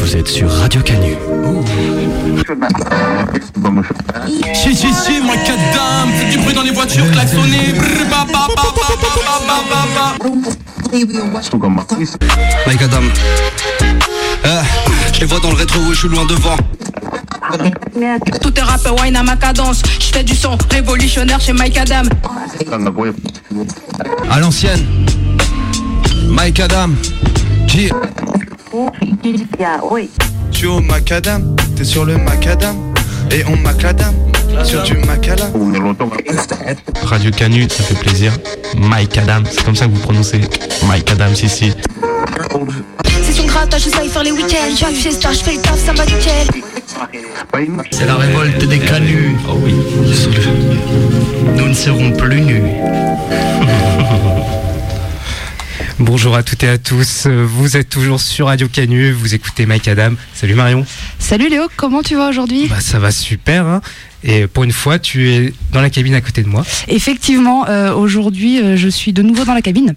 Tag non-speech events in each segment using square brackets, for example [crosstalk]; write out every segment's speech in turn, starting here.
Vous êtes sur Radio Canu. Si, si, si, moi, cadam, faites du bruit dans les voitures, klaxonnez. Mike Adam. Euh, je les vois dans le rétro, où je suis loin devant. Tout est rap, wine à ma cadence. Je du son révolutionnaire chez Mike Adam. À l'ancienne, Mike Adam. G. Je suis au macadam, t'es sur le macadam Et on macadam sur du macala Radio Canu, ça fait plaisir. Mike Adam, c'est comme ça que vous prononcez. Mike Adam, si, si. C'est son grattage, je sais faire les week-ends. J'ai du fiesta, je fais le taf, ça va nickel. C'est la révolte des canuts. Oh oui. Nous ne serons plus nus. [laughs] Bonjour à toutes et à tous, vous êtes toujours sur Radio Canu, vous écoutez Mike Adam. Salut Marion. Salut Léo, comment tu vas aujourd'hui? Bah ça va super hein. et pour une fois tu es dans la cabine à côté de moi. Effectivement, euh, aujourd'hui euh, je suis de nouveau dans la cabine.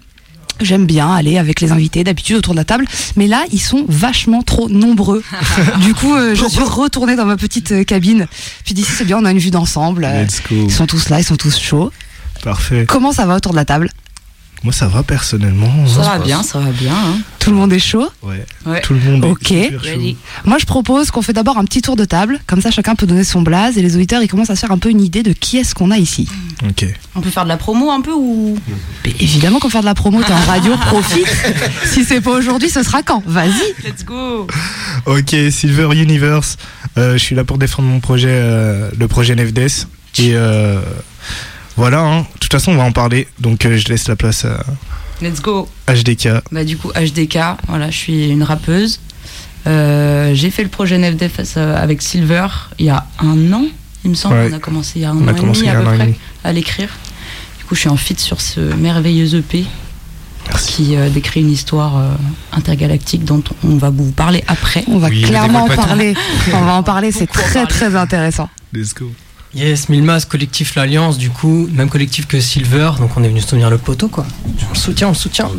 J'aime bien aller avec les invités d'habitude autour de la table, mais là ils sont vachement trop nombreux. [laughs] du coup, euh, je suis retournée dans ma petite euh, cabine. Puis d'ici c'est bien, on a une vue d'ensemble. Euh, Let's go. Ils sont tous là, ils sont tous chauds. Parfait. Comment ça va autour de la table? Moi, ça va personnellement. Ça va bien, ça va bien. hein. Tout le monde est chaud Ouais. Ouais. Tout le monde Ok. est chaud. Moi je propose qu'on fait d'abord un petit tour de table, comme ça chacun peut donner son blaze et les auditeurs ils commencent à se faire un peu une idée de qui est-ce qu'on a ici. Ok. On peut faire de la promo un peu ou? Mais évidemment qu'on fait de la promo, t'es en radio, [laughs] profite. si c'est pas aujourd'hui, ce sera quand? Vas-y. Let's go Ok, Silver Universe. Euh, je suis là pour défendre mon projet, euh, le projet. Et euh, voilà, hein. de toute façon, on va en parler. Donc, euh, je laisse la place à Let's go HDK. Bah du coup HDK, voilà, je suis une rappeuse. Euh, j'ai fait le projet NFDF euh, avec Silver il y a un an, il me semble. Ouais. On a commencé il y a un On an a et demi à peu près demi. à l'écrire. Du coup, je suis en feat sur ce merveilleux EP Merci. qui euh, décrit une histoire euh, intergalactique dont on va vous parler après. On va Oui, clairement en parler. [laughs] On va en parler, c'est très parler. très intéressant. Let's go. Yes, Milmas, collectif L'Alliance, du coup, même collectif que Silver, donc on est venu soutenir le poteau, quoi. On le soutient, on le soutient.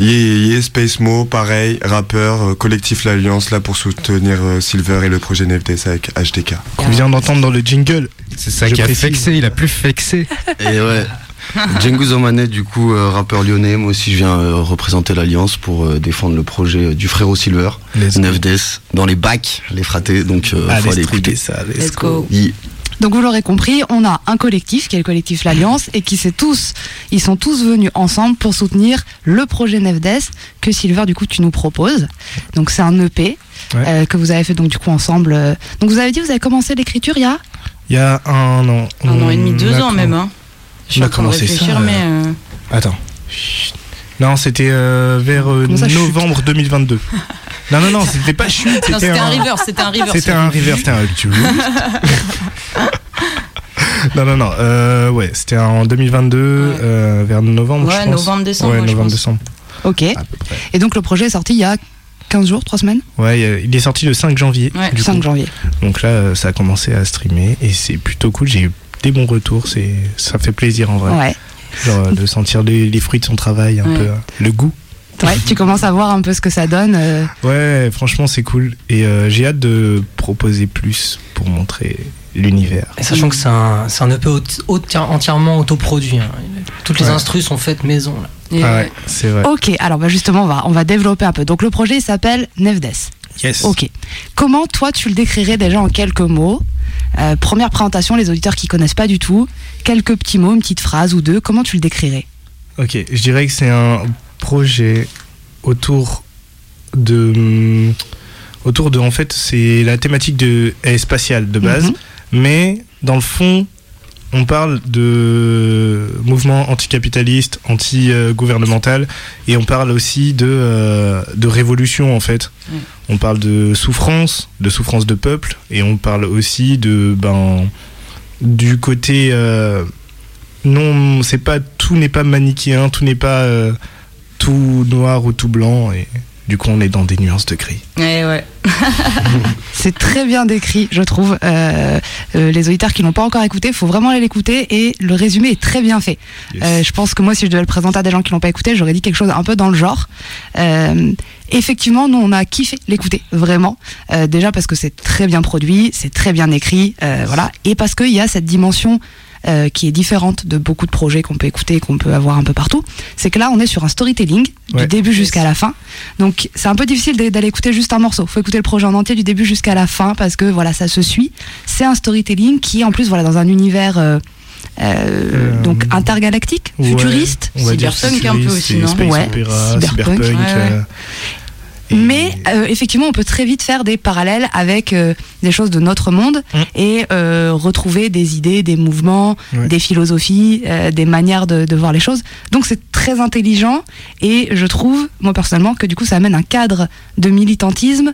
Yeah, yeah, Space Mo, pareil, rappeur, euh, collectif L'Alliance, là pour soutenir euh, Silver et le projet NFTS avec HDK. Qu'on vient d'entendre dans le jingle. C'est ça qui a précise. vexé, il a plus vexé. Et ouais. [laughs] Django Zomanet, du coup, euh, rappeur lyonnais. Moi aussi, je viens euh, représenter l'Alliance pour euh, défendre le projet du frérot Silver. Let's go. 9DS, dans les bacs, les fratés. Donc, euh, Allez, faut aller écouter. ça. Let's, go. Yeah. Donc vous l'aurez compris, on a un collectif qui est le collectif L'Alliance et qui s'est tous, ils sont tous venus ensemble pour soutenir le projet Nefdes que Silver du coup tu nous proposes. Donc c'est un EP Ouais. euh, que vous avez fait donc du coup ensemble. Donc vous avez dit vous avez commencé l'écriture il y a Il y a un an. Un an et demi, deux ans même. Hein. Je on a commencé ça, euh, mais euh, Attends. Chut. Non, c'était euh, vers euh, ça, novembre 2022. non, non, non, [laughs] c'était pas chute. c'était un river, c'était un river. C'était un river, c'était un [laughs] Non, non, non. Euh, ouais, c'était en 2022, euh, vers novembre. Ouais, je pense. novembre, décembre, Ouais, moi, je novembre, pense. décembre. Ok. Et donc le projet est sorti il y a 15 jours, 3 semaines? Ouais, il est sorti le 5 janvier. Ouais. du 5 coup. janvier. Donc là, ça a commencé à streamer et c'est plutôt cool. J'ai eu des bons retours. C'est, ça fait plaisir en vrai. Ouais. Genre, euh, de sentir les, les fruits de son travail, un Ouais. peu, euh, le goût. Ouais, tu commences à voir un peu ce que ça donne. euh. Ouais, franchement, c'est cool. Et euh, j'ai hâte de proposer plus pour montrer l'univers. Et sachant que c'est un, c'est un EP au- au- entièrement autoproduit. hein. Toutes les Ouais. instrus sont faites maison. Là. Et, Ah ouais, c'est vrai. Ok, alors bah justement on va, on va développer un peu. Donc le projet il s'appelle Nefdes. Yes. Ok. Comment toi tu le décrirais déjà en quelques mots Euh, Première présentation, les auditeurs qui connaissent pas du tout, quelques petits mots, une petite phrase ou deux. Comment tu le décrirais Ok, je dirais que c'est un projet autour de. Autour de. En fait, c'est la thématique de, est spatiale de base, Mhm. mais dans le fond, on parle de mouvement anticapitaliste, anti-gouvernemental, et on parle aussi de, euh, de révolution en fait. Mm. On parle de souffrance, de souffrance de peuple, et on parle aussi de ben du côté euh, non, c'est pas tout n'est pas manichéen, tout n'est pas euh, tout noir ou tout blanc, et Du coup, on est dans des nuances de gris. Ouais, ouais. [laughs] C'est très bien décrit, je trouve. Euh, euh, les auditeurs qui l'ont pas encore écouté, faut vraiment aller l'écouter et le résumé est très bien fait. Euh, je pense que moi, si je devais le présenter à des gens qui l'ont pas écouté, j'aurais dit quelque chose un peu dans le genre. Euh, effectivement, nous, on a kiffé l'écouter, vraiment. Euh, déjà parce que c'est très bien produit, c'est très bien écrit, euh, voilà, et parce qu'il y a cette dimension euh, qui est différente de beaucoup de projets qu'on peut écouter et qu'on peut avoir un peu partout. C'est que là, on est sur un storytelling du début jusqu'à la fin. Donc, c'est un peu difficile d'a- d'aller écouter juste un morceau. Faut écouter le projet en entier du début jusqu'à la fin parce que voilà, ça se suit. C'est un storytelling qui, en plus, voilà, dans un univers euh, euh, donc intergalactique, Ouais, futuriste, Cyberpunk un peu aussi, non? Ouais, opéra, cyberpunk. cyberpunk. Ouais, ouais. euh, Mais euh, effectivement, on peut très vite faire des parallèles avec euh, des choses de notre monde Mm. et euh, retrouver des idées, des mouvements, Ouais. des philosophies, des manières de, de voir les choses. Donc c'est très intelligent et je trouve, moi personnellement, que du coup ça amène un cadre de militantisme.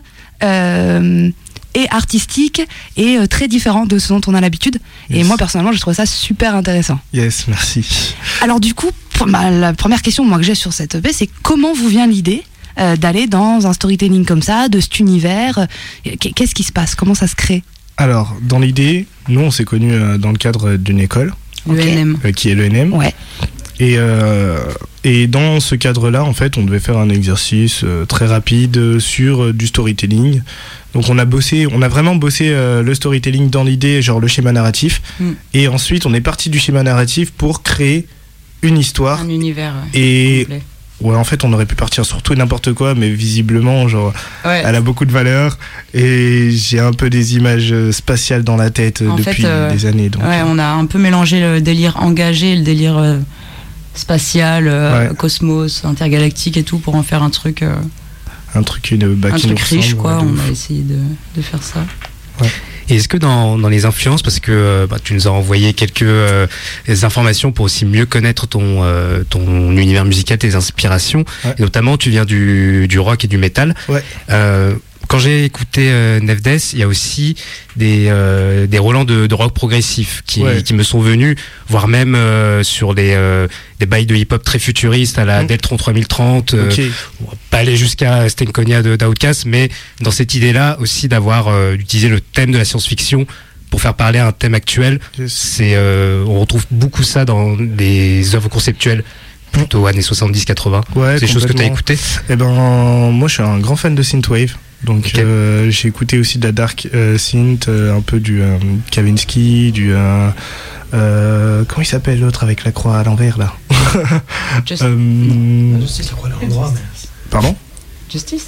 et artistique et très différent de ce dont on a l'habitude. Et moi personnellement, je trouve ça super intéressant. Yes, merci. Alors du coup, la première question moi que j'ai sur cette EP, c'est comment vous vient l'idée euh, d'aller dans un storytelling comme ça, de cet univers euh, qu'est- Qu'est-ce qui se passe? Comment ça se crée? Alors, dans l'idée, nous, on s'est connus euh, dans le cadre d'une école, L'ENM. qui est l'ENM. Ouais. Et, euh, et dans ce cadre-là, en fait, on devait faire un exercice euh, très rapide sur euh, du storytelling. Donc on a bossé, on a vraiment bossé euh, le storytelling dans l'idée, genre le schéma narratif. Mm. Et ensuite, on est parti du schéma narratif pour créer une histoire. Un univers. ouais, Et complet. Ouais, en fait, on aurait pu partir sur tout et n'importe quoi, mais visiblement, genre, Ouais. elle a beaucoup de valeur. Et j'ai un peu des images euh, spatiales dans la tête euh, En depuis fait, euh, des années. Donc, Ouais, on a un peu mélangé le délire engagé et le délire euh, spatial, euh, Ouais. cosmos, intergalactique et tout pour en faire un truc, euh, un truc, une, bah, un qui nous truc riche, quoi. on a essayé de, de faire ça. Et est-ce que dans, dans les influences, parce que euh, bah, tu nous as envoyé quelques euh, informations pour aussi mieux connaître ton, euh, ton univers musical, tes inspirations, Ouais. et notamment tu viens du, du rock et du métal. Ouais. Quand j'ai écouté euh, Nefdes, il y a aussi des, euh, des relents de, de rock progressif qui, Ouais. qui me sont venus, voire même euh, sur des, euh, des bails de hip-hop très futuristes à la Mm. Deltron 3030. euh, Ok. on va pas aller jusqu'à Stenkonia de d'Outcast, mais dans cette idée-là aussi d'avoir euh, d'utiliser le thème de la science-fiction pour faire parler à un thème actuel. Yes. C'est, euh, on retrouve beaucoup ça dans les œuvres conceptuelles plutôt années 70-80. Ouais, C'est des choses que tu as écoutées. Eh ben, moi, je suis un grand fan de synthwave. Donc, euh, j'ai écouté aussi de la dark euh, synth, euh, un peu du euh, Kavinsky, du euh, euh, comment il s'appelle l'autre avec la croix à l'envers là [laughs] Just- Euh, Justice, la croix à l'endroit, mais. Pardon Justice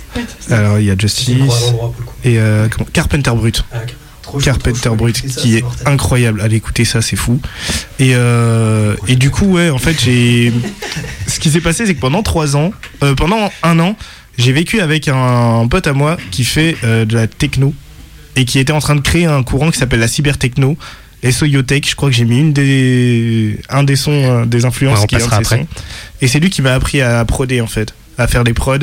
Alors, il y a Justice C'est une croix à l'endroit pour le coup. et euh, comment- Carpenter Brut. Ah, ok. Trop chaud, Carpenter trop. Brut ça, qui est mortel. incroyable. Allez écouter ça, c'est fou. Et, euh, et du coup, ouais, en fait, j'ai. Ce qui s'est passé, c'est que pendant trois ans, euh, pendant un an, j'ai vécu avec un, pote à moi qui fait euh, de la techno et qui était en train de créer un courant qui s'appelle la cybertechno. SOYOTech, je crois que j'ai mis une des, un des sons, euh, des influences Ouais, on qui est un de ses sons. Et c'est lui qui m'a appris à proder en fait, à faire des prods.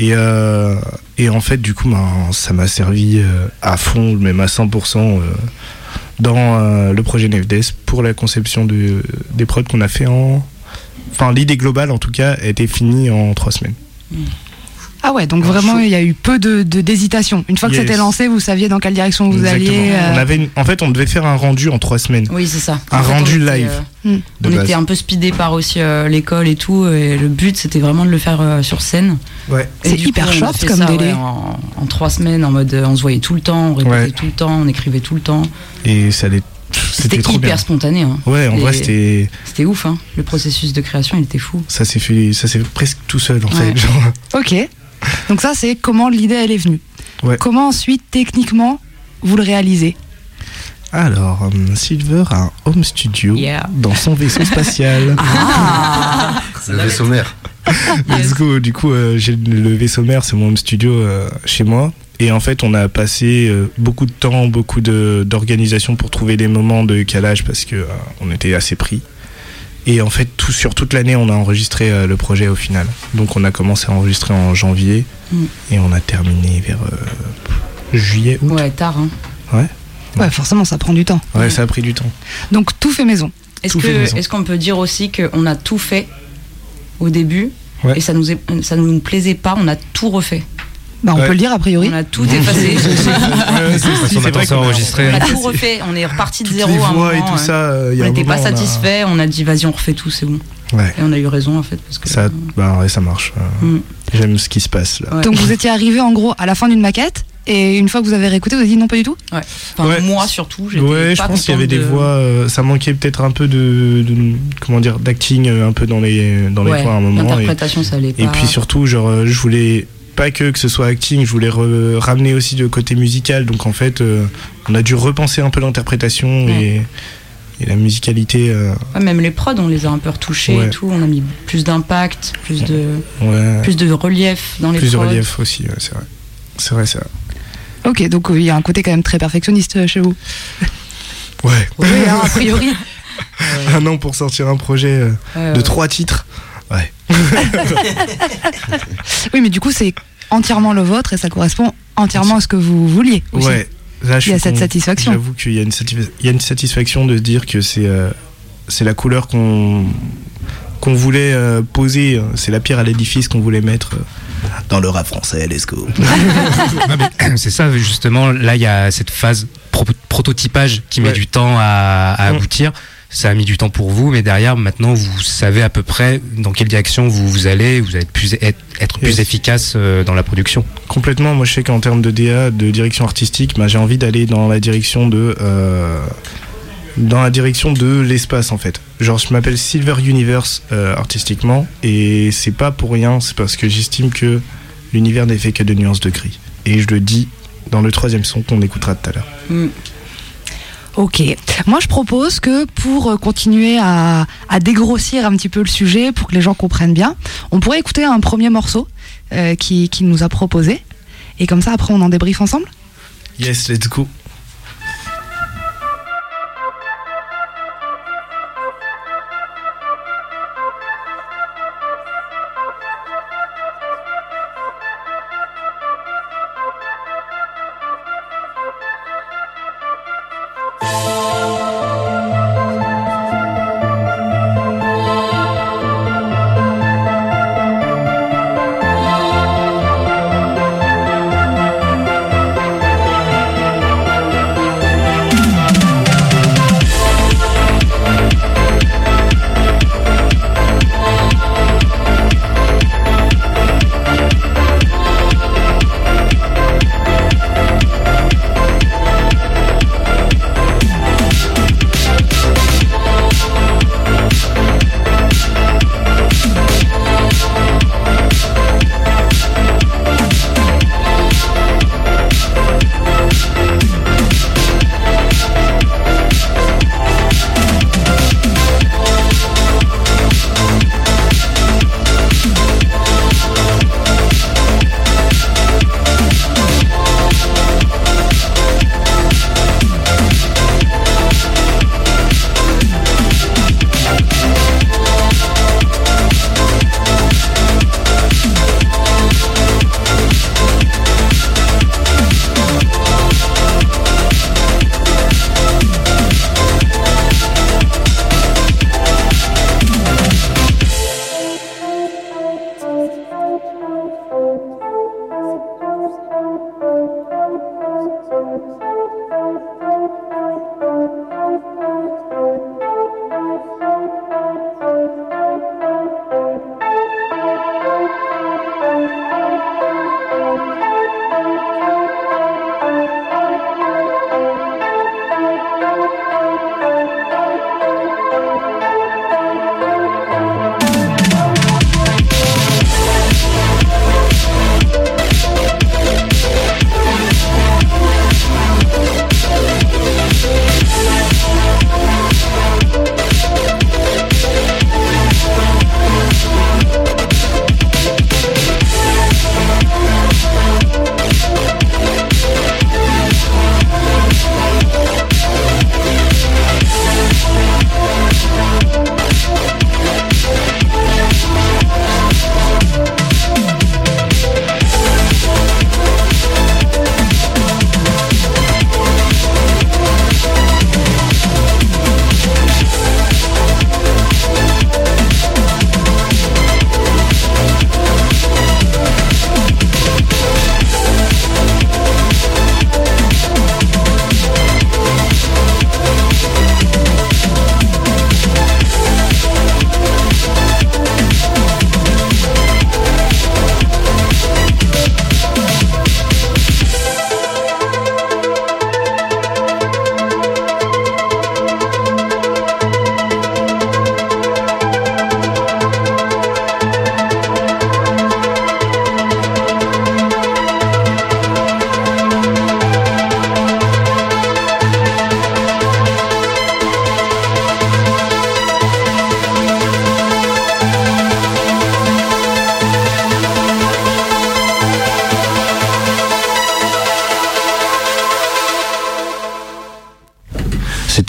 Et, euh, et en fait, du coup, ben, ça m'a servi euh, à fond, même à 100% euh, dans euh, le projet Nefdes pour la conception de, des prods qu'on a fait en. Enfin, l'idée globale en tout cas a été finie en trois semaines. Ah ouais, donc vraiment il y a eu peu de de- d'hésitation. Une fois que c'était lancé, vous saviez dans quelle direction vous Exactement. alliez. euh, On avait une- En fait, on devait faire un rendu en trois semaines. Oui, c'est ça. Un En fait, on rendu était, live. euh, de on base. était un peu speedé par aussi euh, l'école et tout, et le but c'était vraiment de le faire euh, sur scène. Ouais. C'est hyper coup, short comme ça, délai. ouais, en, en trois semaines, en mode on se voyait tout le temps, on répétait Ouais. tout le temps, on écrivait tout le temps. Et ça allait. C'était hyper bien. spontané. hein. Ouais, en vrai, c'était. C'était ouf, hein. le processus de création il était fou. Ça s'est fait, ça s'est fait presque tout seul en Ouais. fait. Genre. Ok. Donc ça c'est comment l'idée elle est venue. Ouais. Comment ensuite techniquement vous le réalisez Alors, euh, Silver a un home studio Yeah. dans son vaisseau spatial. [laughs] Ah Le vaisseau mère. Let's go. Du coup, euh, j'ai le vaisseau mère, c'est mon home studio euh, chez moi. Et en fait, on a passé euh, beaucoup de temps, beaucoup de- d'organisation pour trouver des moments de calage parce que euh, on était assez pris. Et en fait, tout, sur toute l'année, on a enregistré euh, le projet au final. Donc, on a commencé à enregistrer en janvier Mm. et on a terminé vers euh, juillet, août. Ouais, tard. Hein. Ouais. Ouais, forcément ça prend du temps. Ouais, ça a pris du temps. Donc tout fait maison. Est-ce qu'on peut dire aussi qu'on a tout fait au début Ouais. Et ça nous, est- ça nous plaisait pas, on a tout refait? Bah, on Ouais. peut le dire a priori. On a tout effacé. [laughs] Enregistré. on a tout refait, on est reparti de zéro les à un voix et moment, tout ouais. ça, euh, il y a on n'était pas moment, on a- satisfait, on a dit vas-y on refait tout, c'est bon. Ouais. Et on a eu raison en fait parce que Ça, bah ouais, ça marche. Euh, Mm. J'aime ce qui se passe là. Ouais. Donc vous étiez arrivé en gros à la fin d'une maquette et une fois que vous avez réécouté, vous avez dit non pas du tout? Ouais. Enfin, Ouais. moi surtout, j'étais Ouais, je pense qu'il y avait des de- voix. euh, ça manquait peut-être un peu de, de- comment dire d'acting euh, un peu dans les dans les Ouais, voix à un moment. L'interprétation, ça allait pas. et puis surtout, genre, euh, je voulais pas que que ce soit acting, je voulais ramener aussi le côté musical. Donc en fait, euh, on a dû repenser un peu l'interprétation et, et la musicalité. euh, Ouais, même les prods, on les a un peu retouchés Ouais. et tout. On a mis plus d'impact, plus de, ouais, plus de relief dans les plus de prods. relief aussi. ouais, c'est vrai. C'est vrai, c'est vrai. Ok, donc euh, il y a un côté quand même très perfectionniste euh, chez vous. [laughs] Ouais. Oui, hein, a [laughs] priori. Un an pour sortir un projet euh, de trois titres. Ouais. [laughs] Oui, mais du coup c'est entièrement le vôtre et ça correspond entièrement à ce que vous vouliez. Aussi. Ouais. Là, je Il y a cette satisfaction. J'avoue qu'il y, a une satisfa- il y a une satisfaction de se dire que c'est euh, c'est la couleur qu'on qu'on voulait euh, poser, c'est la pierre à l'édifice qu'on voulait mettre euh, dans le rap français, let's go. [laughs] [clears throat] C'est ça justement. Là, il y a cette phase pro- prototypage qui met du temps à, à Mm. aboutir. Ça a mis du temps pour vous, mais derrière, maintenant, vous savez à peu près dans quelle direction vous, vous allez. Vous allez être plus, être, être plus Yes. efficace euh, dans la production. Complètement, moi je sais qu'en termes de DA, de direction artistique, bah, j'ai envie d'aller dans la direction de euh, dans la direction de l'espace en fait. Genre je m'appelle Silver Universe euh, artistiquement et c'est pas pour rien, c'est parce que j'estime que l'univers n'est fait que de nuances de gris. Et je le dis dans le troisième son qu'on écoutera tout à l'heure. Mm. Ok. Moi, je propose que pour euh, continuer à, à dégrossir un petit peu le sujet, pour que les gens comprennent bien, on pourrait écouter un premier morceau euh, qui, nous a proposé. Et comme ça, après, on en débriefe ensemble? Yes, let's go.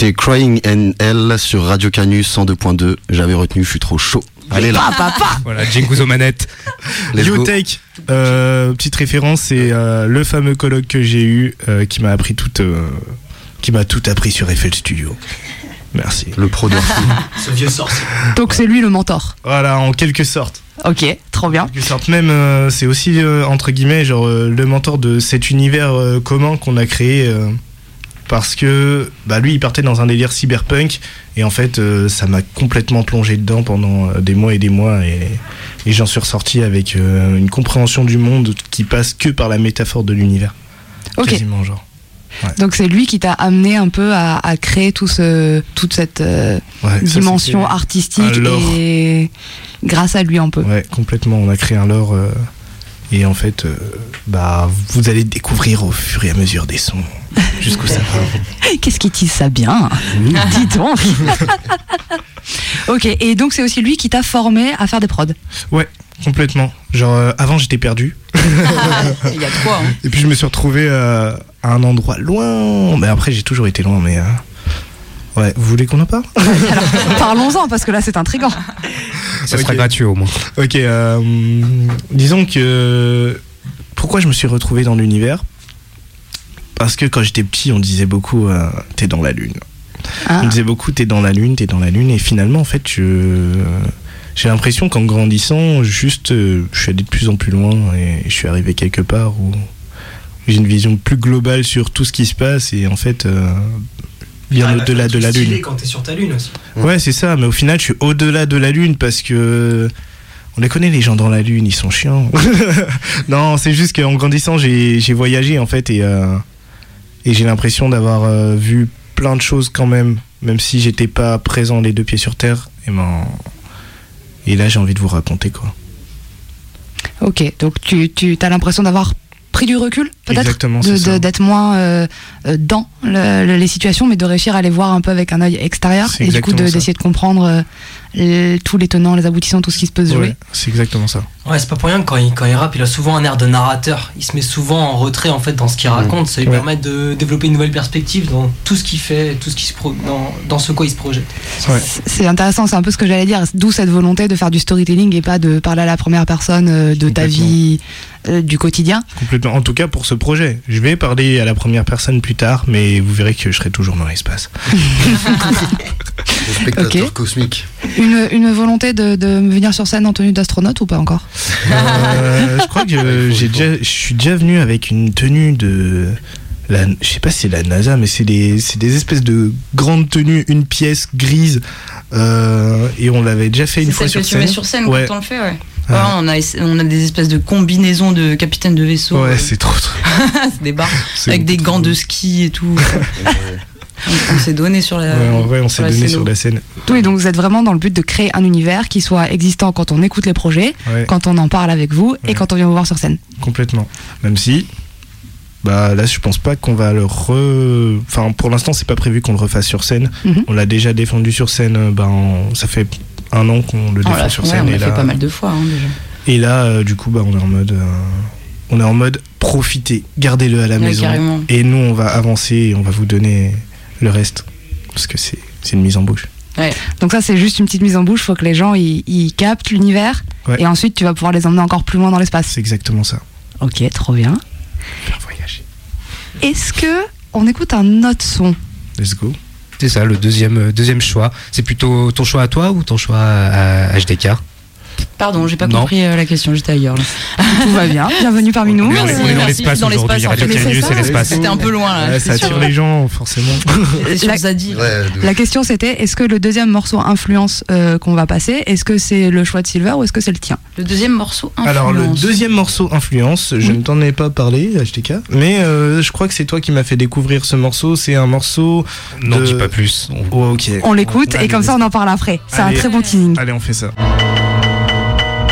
C'était Crying NL sur Radio Canus 102.2. J'avais retenu, je suis trop chaud. Allez là. Voilà, Django aux manettes. Let's go. Biotech, euh, petite référence, c'est euh, le fameux colloque que j'ai eu euh, qui m'a appris tout, euh, qui m'a tout appris sur FL Studio. Merci. Le pro de [laughs] Ce vieux sorcier. Donc c'est lui le mentor. Voilà, en quelque sorte. Ok, trop bien. En quelque sorte, même euh, c'est aussi euh, entre guillemets genre euh, le mentor de cet univers euh, commun qu'on a créé euh, parce que bah lui il partait dans un délire cyberpunk et en fait euh, ça m'a complètement plongé dedans pendant euh, des mois et des mois et, et j'en suis ressorti avec euh, une compréhension du monde qui passe que par la métaphore de l'univers. Ok. Quasiment genre. Donc c'est lui qui t'a amené un peu à, à créer tout ce, toute cette euh, Ouais, dimension artistique et grâce à lui un peu. Ouais, complètement. On a créé un lore et en fait, euh, bah, vous allez découvrir au fur et à mesure des sons jusqu'où ça va. [laughs] Qu'est-ce qui tisse ça bien [laughs] Dis donc [laughs] Ok, et donc c'est aussi lui qui t'a formé à faire des prods. Ouais, complètement. Genre, euh, avant j'étais perdu. Il y a trois. Hein. Et puis je me suis retrouvé euh, à un endroit loin. Mais après, j'ai toujours été loin, mais. Ouais, vous voulez qu'on en parle [laughs] Parlons-en parce que là c'est intriguant. Ça sera Ok. gratuit au moins. Ok, euh, disons que. Pourquoi je me suis retrouvé dans l'univers? Parce que quand j'étais petit, on disait beaucoup euh, T'es dans la lune. Ah. On disait beaucoup T'es dans la lune, t'es dans la lune. Et finalement, en fait, je. J'ai l'impression qu'en grandissant, juste, euh, je suis allé de plus en plus loin et je suis arrivé quelque part où j'ai une vision plus globale sur tout ce qui se passe et en fait, euh, bien Ah, au-delà de la stylé lune. quand t'es sur ta lune aussi. Ouais, c'est ça, mais au final, je suis au-delà de la Lune parce que. On les connaît, les gens dans la Lune, ils sont chiants. [laughs] non, c'est juste qu'en grandissant, j'ai j'ai voyagé en fait et, euh, et j'ai l'impression d'avoir euh, vu plein de choses quand même, même si j'étais pas présent les deux pieds sur terre. Et, ben, et là, j'ai envie de vous raconter quoi. Ok, donc tu, tu as l'impression d'avoir pris du recul peut-être. D'être moins euh, euh, dans le- le- les situations, mais de réussir à les voir un peu avec un œil extérieur et du coup d'essayer de comprendre euh, les- tous les tenants, les aboutissants, tout ce qui se peut se jouer. Ouais, c'est exactement ça. Ouais, c'est pas pour rien que quand il, quand il rappe, il a souvent un air de narrateur. Il se met souvent en retrait en fait dans ce qu'il raconte. Ça lui Ouais. permet de développer une nouvelle perspective dans tout ce qu'il fait, tout ce qui se pro- dans, dans ce quoi il se projette. C'est intéressant, c'est un peu ce que j'allais dire, d'où cette volonté de faire du storytelling et pas de parler à la première personne euh, de ta vie euh, du quotidien. Complètement. En tout cas, pour ce projet. Je vais parler à la première personne plus tard, mais vous verrez que je serai toujours dans l'espace. [laughs] Spectateur Ok. cosmique. Une, une volonté de, de venir sur scène en tenue d'astronaute ou pas encore Euh, je crois que [laughs] j'ai déjà, je suis déjà venu avec une tenue de. La, je sais pas si c'est la NASA, mais c'est des, c'est des espèces de grandes tenues, une pièce grise. euh, et on l'avait déjà fait une fois sur que tu scène. mets sur scène ouais. quand on le fait, ouais. On, a, on a des espèces de combinaisons de capitaines de vaisseau. Ouais, euh, c'est trop. trop- [laughs] c'est des barres avec des gants trop de ski et tout. [laughs] on on s'est donné sur la. Ouais, en vrai, on s'est donné sur la scène. Oui, donc vous êtes vraiment dans le but de créer un univers qui soit existant quand on écoute les projets, Ouais. quand on en parle avec vous et Ouais. quand on vient vous voir sur scène. Complètement. Même si. Bah là, je pense pas qu'on va le re. Enfin, pour l'instant, c'est pas prévu qu'on le refasse sur scène. Mhm. On l'a déjà défendu sur scène. euh, Ben, en- ça fait un an qu'on le On défend l'a sur ouais, scène. on l'a là, fait pas mal de fois hein, déjà. Et là, euh, du coup, bah, on est en mode, euh, on est en mode profitez, gardez-le à la Ouais, maison. carrément. Et nous, on va avancer et on va vous donner le reste parce que c'est c'est une mise en bouche. Donc ça, c'est juste une petite mise en bouche. Faut que les gens ils, ils captent l'univers Ouais. et ensuite tu vas pouvoir les emmener encore plus loin dans l'espace. C'est exactement ça. Ok, trop bien. Est-ce que on écoute un autre son? Let's go. C'est ça, le deuxième, euh, deuxième choix. C'est plutôt ton choix à toi ou ton choix à, à HDK Pardon, j'ai pas Non. compris euh, la question, j'étais ailleurs. là. [laughs] Tout va bien. Bienvenue parmi nous. On est dans- l'espace dans aujourd'hui, l'espace. C'était un peu loin là. Ça attire les gens, forcément. [laughs] La- de- La question c'était est-ce que le deuxième morceau influence euh, qu'on va passer, est-ce que c'est le choix de Silver ou est-ce que c'est le tien? Le deuxième morceau influence. Alors, le deuxième morceau influence, je Oui. ne t'en ai pas parlé, HTK, mais euh, je crois que c'est toi qui m'as fait découvrir ce morceau. C'est un morceau. Non, de- dis pas plus. On- Oh. On l'écoute et comme ça on en parle après. C'est un très bon teasing. Allez, on fait ça.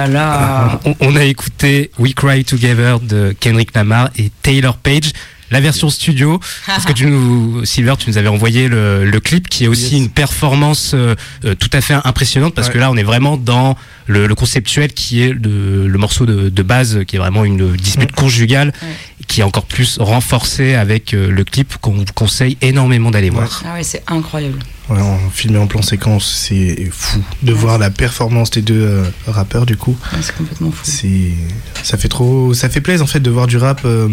[laughs] On, on a écouté We Cry Together de Kendrick Lamar et Taylor Page. La version studio, parce que tu nous, Silver, tu nous avais envoyé le, le clip qui est aussi une performance euh, euh, tout à fait impressionnante parce que là on est vraiment dans le, le conceptuel qui est le, le morceau de, de base qui est vraiment une dispute conjugale qui est encore plus renforcé avec euh, le clip qu'on vous conseille énormément d'aller voir. Ah ouais, c'est incroyable. Ouais, en filmé en plan séquence, c'est fou de voir la performance des deux euh, rappeurs du coup. Ouais, c'est complètement fou. C'est ça fait trop ça fait plaisir en fait de voir du rap euh,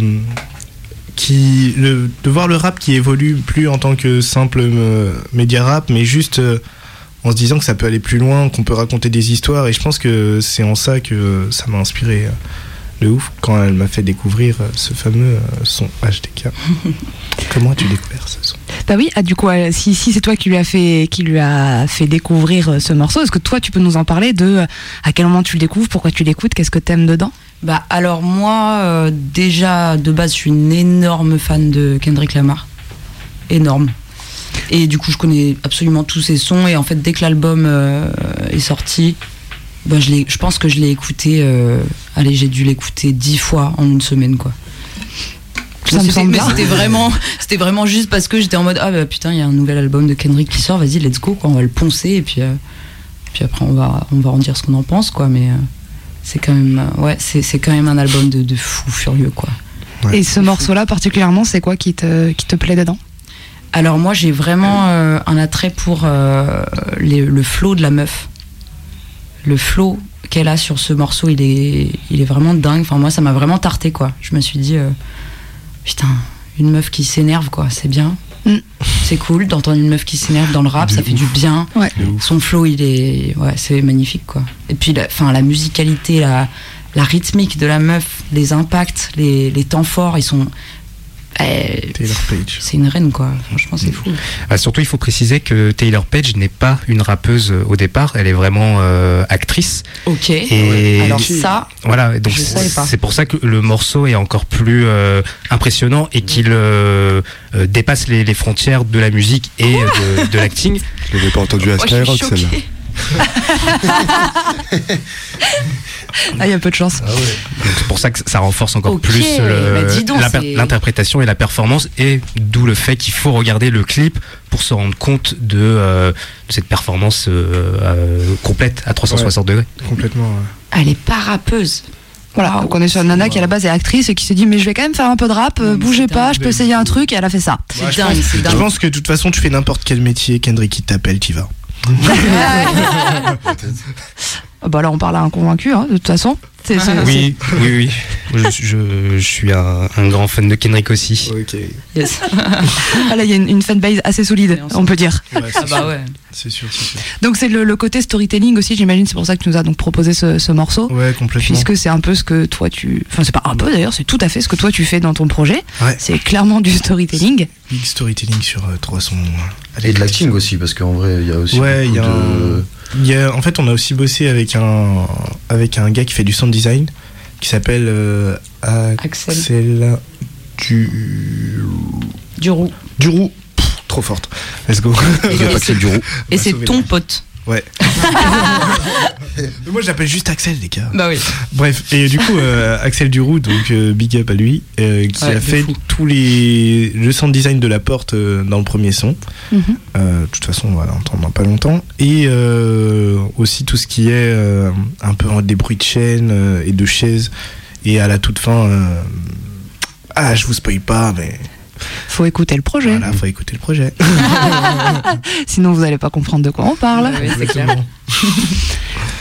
qui le de voir le rap qui évolue plus en tant que simple euh, média rap mais juste euh, en se disant que ça peut aller plus loin, qu'on peut raconter des histoires. Et je pense que c'est en ça que ça m'a inspiré euh, de ouf quand elle m'a fait découvrir ce fameux son HDK. [laughs] Comment as-tu découvert ce son? Bah oui, ah, du coup, si, si c'est toi qui lui a fait, qui lui a fait découvrir ce morceau, est-ce que toi tu peux nous en parler de à quel moment tu le découvres, pourquoi tu l'écoutes, qu'est-ce que t'aimes dedans? Bah alors moi, euh, déjà de base, je suis une énorme fan de Kendrick Lamar. Énorme. Et du coup, je connais absolument tous ses sons. Et en fait, dès que l'album euh, est sorti, bah, je, je pense que je l'ai écouté. euh, allez, j'ai dû l'écouter dix fois en une semaine, quoi. Ça me semble mais c'était vraiment, c'était vraiment juste parce que j'étais en mode ah bah putain il y a un nouvel album de Kendrick qui sort, vas-y let's go quoi, on va le poncer et puis puis après on va on va en dire ce qu'on en pense quoi, mais c'est quand même euh, ouais c'est c'est quand même un album de, de fou furieux quoi. Et ce morceau-là particulièrement, c'est quoi qui te, qui te plaît dedans? Alors moi j'ai vraiment euh, un attrait pour euh, les- le flow de la meuf. Le flow qu'elle a sur ce morceau, il est, il est vraiment dingue. Enfin moi ça m'a vraiment tarté quoi. Je me suis dit euh, putain une meuf qui s'énerve quoi, c'est bien. Mm. C'est cool d'entendre une meuf qui s'énerve dans le rap, ça fait du bien. Ouais. Son flow il est, ouais c'est magnifique quoi. Et puis la, enfin la musicalité, la, la rythmique de la meuf, les impacts, les, les temps forts, ils sont Taylor Page. c'est une reine quoi. Franchement c'est fou. Ah, surtout, il faut préciser que Taylor Page n'est pas une rappeuse au départ, elle est vraiment euh, actrice. Ok. Et Alors ça, voilà, donc c'est pour ça que le morceau est encore plus euh, impressionnant et qu'il euh, euh, dépasse les, les frontières de la musique et euh, de, de l'acting. [laughs] Je l'avais pas entendu à Skyrock celle-là. Ah, il y a peu de chance. Donc, C'est pour ça que ça renforce encore plus le- bah l'interprétation et la performance, et d'où le fait qu'il faut regarder le clip pour se rendre compte de, euh, de cette performance euh, euh, complète à 360 degrés. Complètement. ouais. Elle est pas rappeuse. Voilà, donc on est sur une nana qui à la base est actrice et qui se dit mais je vais quand même faire un peu de rap, euh, bougez pas, dingue. je peux essayer un truc et elle a fait ça. C'est Ouais, je dingue, pense- c'est Je dingue. pense que de toute façon, tu fais n'importe quel métier, Kendrick il t'appelle, tu vas. [laughs] [laughs] Ah Bah là on parle à un convaincu hein, de toute façon. Oui, oui, oui. Je, je- je suis un, un grand fan de Kendrick aussi. Ok. Yes. [laughs] Ah là il y a une, une fanbase assez solide, on peut dire. Ah bah ouais. C'est sûr, c'est sûr. Donc c'est le, le côté storytelling aussi, j'imagine, c'est pour ça que tu nous as donc proposé ce, ce morceau. Ouais, complètement. Puisque c'est un peu ce que toi tu. Enfin, c'est pas un peu d'ailleurs, c'est tout à fait ce que toi tu fais dans ton projet. Ouais. C'est clairement du storytelling. Big storytelling sur euh, 300. Et de l'acting aussi, parce qu'en vrai, il y a aussi. Ouais, il y beaucoup a de- un- il y a- En fait, on a aussi bossé avec un, avec un gars qui fait du sound design qui s'appelle euh, Axel. Axel du... Du roux. Duroux. Pff, trop forte. Let's go. Il y a [laughs] pas que du roux. Et va c'est sauver ton pote. Ouais. [laughs] Moi, je l'appelle juste Axel, les gars. Bah oui. Bref, et du coup, euh, Axel Duroux, donc euh, big up à lui, euh, qui Ouais, a fait fou. tous les le sound design de la porte euh, dans le premier son. Mhm. Euh, de toute façon, on va l'entendre dans pas longtemps. Et euh, aussi tout ce qui est euh, un peu des bruits de chaîne euh, et de chaises. Et à la toute fin, euh, ah, je vous spoil pas, mais Faut écouter le projet. voilà, faut écouter le projet. [laughs] Sinon vous allez pas comprendre de quoi on parle. Oui, c'est clair. [laughs]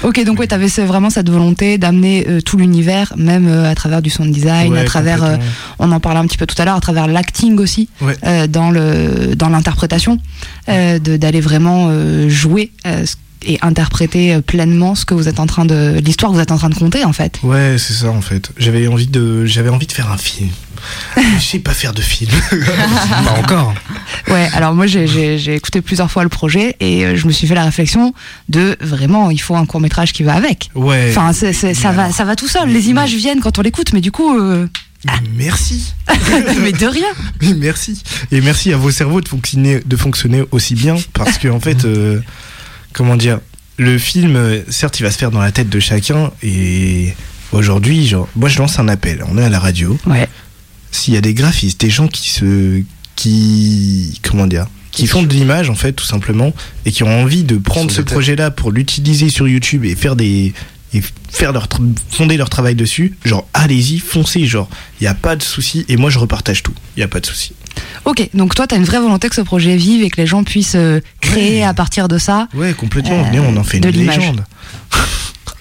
Ok, donc ouais, t'avais ce- vraiment cette volonté d'amener euh, tout l'univers, même euh, à travers du sound design, Ouais, à travers, euh, on en parlait un petit peu tout à l'heure, à travers l'acting aussi, Ouais. euh, dans le dans l'interprétation, euh, de- d'aller vraiment euh, jouer euh, ce- et interpréter pleinement ce que vous êtes en train de l'histoire que vous êtes en train de conter en fait. Ouais, c'est ça en fait. J'avais envie de, j'avais envie de faire un film. [laughs] Je sais pas faire de film. [laughs] Pas encore. Ouais, alors moi j'ai- écouté plusieurs fois le projet et euh, je me suis fait la réflexion de vraiment il faut un court métrage qui va avec. Ouais. Enfin, ça va, ça va tout seul. Les images viennent quand on l'écoute, mais du coup, euh, Merci. [laughs] mais de rien. Mais merci. Et merci à vos cerveaux de fonctionner, de fonctionner aussi bien parce que en fait, euh, comment dire, le film, certes, il va se faire dans la tête de chacun. Et aujourd'hui, genre, moi, je lance un appel. On est à la radio. Ouais. S'il y a des graphistes, des gens qui se. qui. comment dire qui font de l'image en fait tout simplement et qui ont envie de prendre ce projet là pour l'utiliser sur YouTube et faire des et faire leur fonder leur travail dessus genre allez-y foncez genre il y a pas de souci et moi je repartage tout il y a pas de souci Ok, donc toi, t'as une vraie volonté que ce projet vive et que les gens puissent euh, créer à partir de ça. ouais complètement Euh, venez on en fait une légende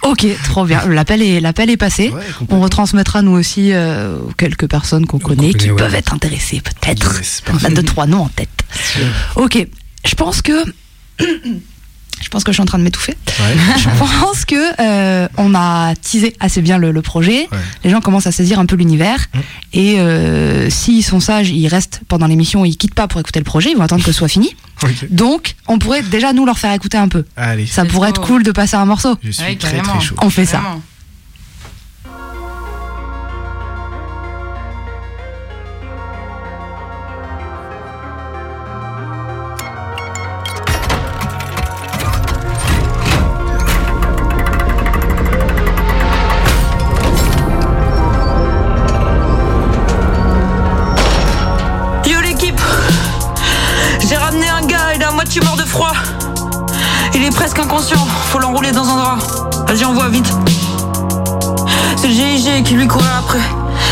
Ok, trop bien. L'appel est, l'appel est passé. On retransmettra nous aussi euh, quelques personnes qu'on connaît, qui ouais. peuvent être intéressées peut-être. Yes, On a deux trois noms en tête. Ok, je pense que [clears throat] je pense que je suis en train de m'étouffer. [laughs] Je pense que euh, on a teasé assez bien le, le projet. Les gens commencent à saisir un peu l'univers et euh, s'ils sont sages, ils restent pendant l'émission, ils quittent pas pour écouter le projet. Ils vont attendre que ce soit fini. [laughs] Donc, on pourrait déjà nous leur faire écouter un peu. Allez. Ça pourrait être cool de passer un morceau. Je suis Ouais, très carrément. très chaud. On fait ça. Vraiment.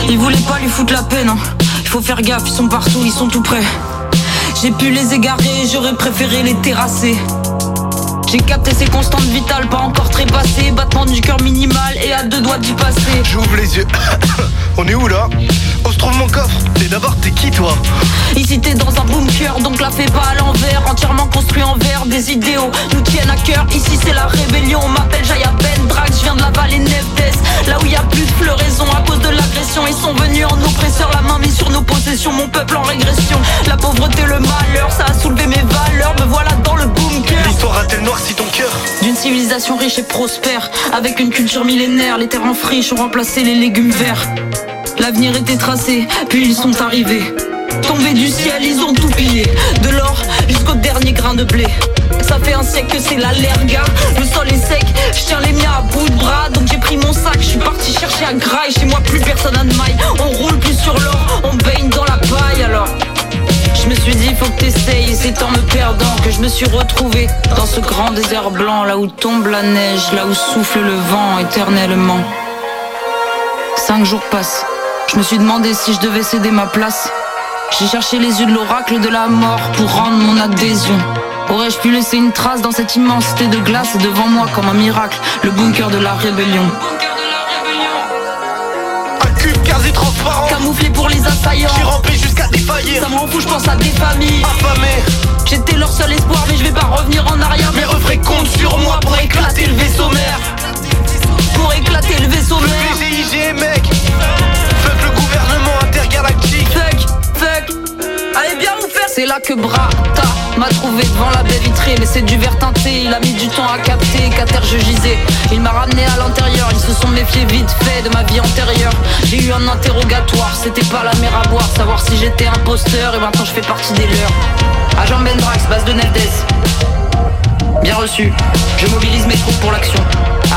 Il voulait pas lui foutre la peine. hein. Il faut faire gaffe, ils sont partout, ils sont tout près. J'ai pu les égarer, j'aurais préféré les terrasser. J'ai capté ses constantes vitales, pas encore trépassées. Battement du cœur minimal et à deux doigts d'y passer. J'ouvre les yeux. [coughs] On est où là? Trouve mon coffre. Mais d'abord, t'es qui toi Ici t'es dans un bunker, donc la fais pas à l'envers Entièrement construit en verre, des idéaux nous tiennent à cœur Ici c'est la rébellion, on m'appelle Jaya Ben Drax Je viens de la vallée Neves, là où y a plus de floraison À cause de l'agression, ils sont venus en oppresseur La main mise sur nos possessions, mon peuple en régression La pauvreté, le malheur, ça a soulevé mes valeurs Me voilà dans le bunker L'histoire a-t-elle noirci ton cœur d'une civilisation riche et prospère, avec une culture millénaire, les terres en friche ont remplacé les légumes verts. L'avenir était tracé, puis ils sont arrivés. Tombés du ciel, ils ont tout pillé, de l'or jusqu'au dernier grain de blé. Ça fait un siècle que c'est la lerga, le sol est sec, je tiens les miens à bout de bras, donc j'ai pris mon sac, je suis parti chercher à graille, chez moi plus personne n'a de maille, on roule plus sur l'or, on baigne dans la paille alors. Je me suis dit faut que t'essayes c'est en me perdant que je me suis retrouvé dans ce grand désert blanc là où tombe la neige, là où souffle le vent éternellement. Cinq jours passent, je me suis demandé si je devais céder ma place. J'ai cherché les yeux de l'oracle de la mort pour rendre mon adhésion. Aurais-je pu laisser une trace dans cette immensité de glace devant moi comme un miracle, le bunker de la rébellion. Un cube quasi transparent. Camouflé pour les assaillants. J'ai rempli jusqu'à défaillir. Ça me rend fou, je pense à des familles. Affamé. J'étais leur seul espoir, mais je vais pas revenir en arrière. Mes refrains comptent sur moi pour éclater le vaisseau mère. Pour éclater le vaisseau mère. Mec. C'est là que Brata m'a trouvé devant la baie vitrée. Mais c'est du verre teinté, il a mis du temps à capter qu'à terre je gisais. Il m'a ramené à l'intérieur, ils se sont méfiés vite fait de ma vie antérieure. J'ai eu un interrogatoire, c'était pas la mer à boire. Savoir si j'étais imposteur et maintenant je fais partie des leurs. Agent Bendrax, base de Neldes. Bien reçu. Je mobilise mes troupes pour l'action.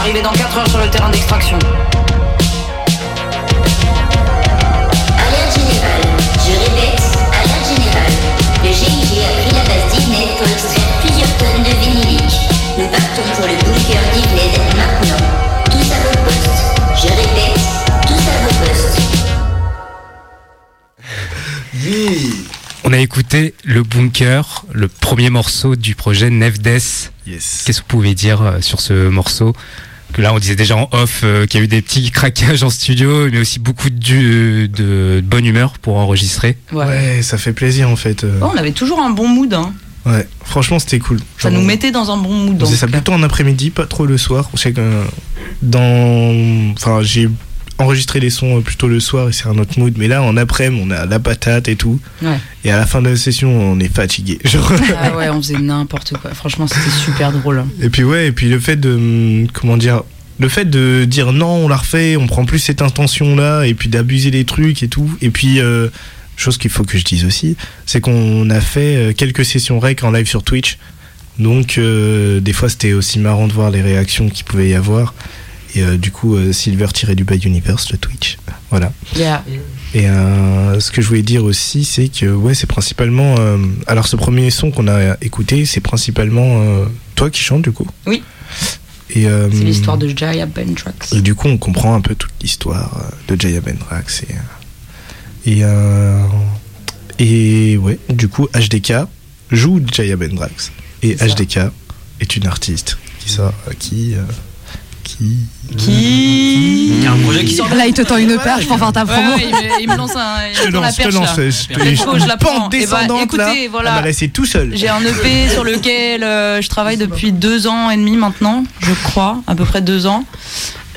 Arrivé dans 4 heures sur le terrain d'extraction. On a écouté Le Bunker, le premier morceau du projet Nevdes. Yes. Qu'est-ce que vous pouvez dire euh, sur ce morceau que là on disait déjà en off euh, qu'il y a eu des petits craquages en studio mais aussi beaucoup de, de, de bonne humeur pour enregistrer Ouais. ça fait plaisir en fait. euh. Oh, on avait toujours un bon mood. Hein. Ouais, franchement c'était cool. Ça Genre, nous mettait dans un bon mood. On faisait ça plutôt en après-midi, pas trop le soir. Je sais que euh, dans. Enfin, j'ai enregistré les sons euh, plutôt le soir et c'est un autre mood. Mais là, en après-midi, on a la patate et tout. Ouais. Et à la fin de la session, on est fatigué. [laughs] Genre. Ah ouais, on faisait n'importe quoi. Franchement, c'était super drôle. hein. Et puis ouais, et puis le fait de hum, comment dire, le fait de dire non, on la refait, on prend plus cette intention là, et puis d'abuser les trucs et tout. Et puis euh, chose qu'il faut que je dise aussi, c'est qu'on a fait euh, quelques sessions rec en live sur Twitch. Donc euh, des fois c'était aussi marrant de voir les réactions qu'il pouvait y avoir. Et euh, du coup, euh, Silver tiré du bas Universe, le Twitch. Voilà. Yeah. Et euh, ce que je voulais dire aussi, c'est que ouais, c'est principalement. euh, alors, ce premier son qu'on a écouté, c'est principalement euh, toi qui chantes du coup. Oui. Et C'est l'histoire de Jaya Bentrax. et du coup, on comprend un peu toute l'histoire de Jaya Bendrax. Et, et, et ouais, du coup, HDK joue Jaya Bendrax. Et HDK est une artiste qui sort, euh, qui, qui, Qui Il y a un projet qui sort. Là, il te tend une perche pour faire ta promo. Ouais, ouais, il, me, il me lance un. il Je te lance, je te lance, je te go, je la pente prends. Eh ben, descendante, écoutez, là. voilà. Ah bah là, c'est tout seul. J'ai un EP sur lequel euh, je travaille depuis deux ans et demi maintenant, je crois, à peu près deux ans.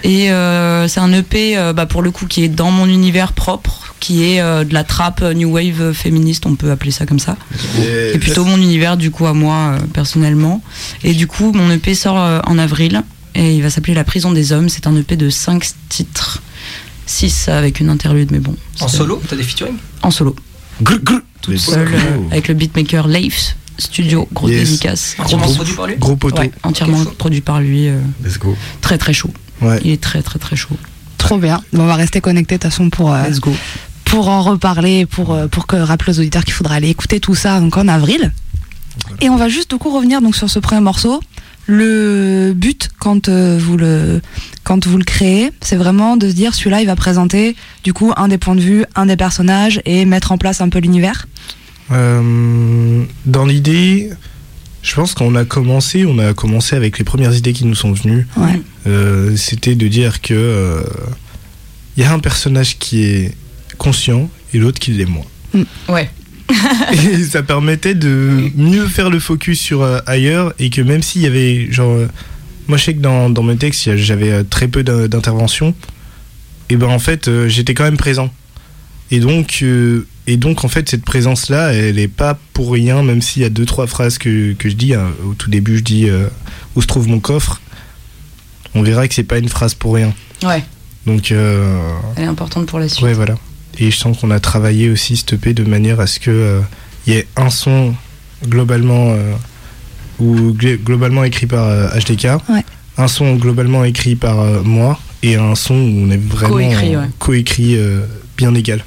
Et euh, c'est un EP, euh, bah, pour le coup, qui est dans mon univers propre, qui est euh, de la trappe euh, new wave féministe, on peut appeler ça comme ça. Et C'est plutôt mon univers, du coup, à moi, euh, personnellement. Et du coup, mon EP sort euh, en avril, et il va s'appeler La prison des hommes. C'est un EP de cinq titres. 6 avec une interlude, mais bon. En solo T'as des featuring En solo. Toute seule, euh, avec le beatmaker Leif Studio, grosse Yes. dédicace. Entièrement Gros- produit par lui Gros poteau. Ouais, entièrement produit par lui. euh, Let's go. très très chaud. Ouais. Il est très très très chaud. Trop bien. Bon, on va rester connecté de toute façon pour, euh, Let's go. pour en reparler, pour, euh, pour que rappeler aux auditeurs qu'il faudra aller écouter tout ça donc en avril. Et on va juste du coup revenir donc sur ce premier morceau. Le but quand euh, vous le quand vous le créez, c'est vraiment de se dire celui-là il va présenter du coup un des points de vue, un des personnages et mettre en place un peu l'univers. Euh, dans l'idée, je pense qu'on a commencé, on a commencé avec les premières idées qui nous sont venues. Ouais. Euh, C'était de dire que euh, il y a un personnage qui est conscient et l'autre qui l'est moins. Ouais. [laughs] et ça permettait de mieux faire le focus sur euh, ailleurs et que même s'il y avait genre euh, moi je sais que dans, dans mes textes j'avais euh, très peu d'in- d'interventions et ben en fait j'étais quand même présent et donc et donc en fait cette présence là elle est pas pour rien même s'il y a deux trois phrases que, que je dis hein. au tout début je dis où se trouve mon coffre on verra que c'est pas une phrase pour rien Ouais. donc Elle est importante pour la suite. Ouais, voilà. Et je sens qu'on a travaillé aussi cette EP de manière à ce que euh, y ait un son globalement euh, ou gl- globalement écrit par euh, HDK, Ouais. un son globalement écrit par euh, moi et un son où on est vraiment Coécrit, euh, ouais. euh, bien égal.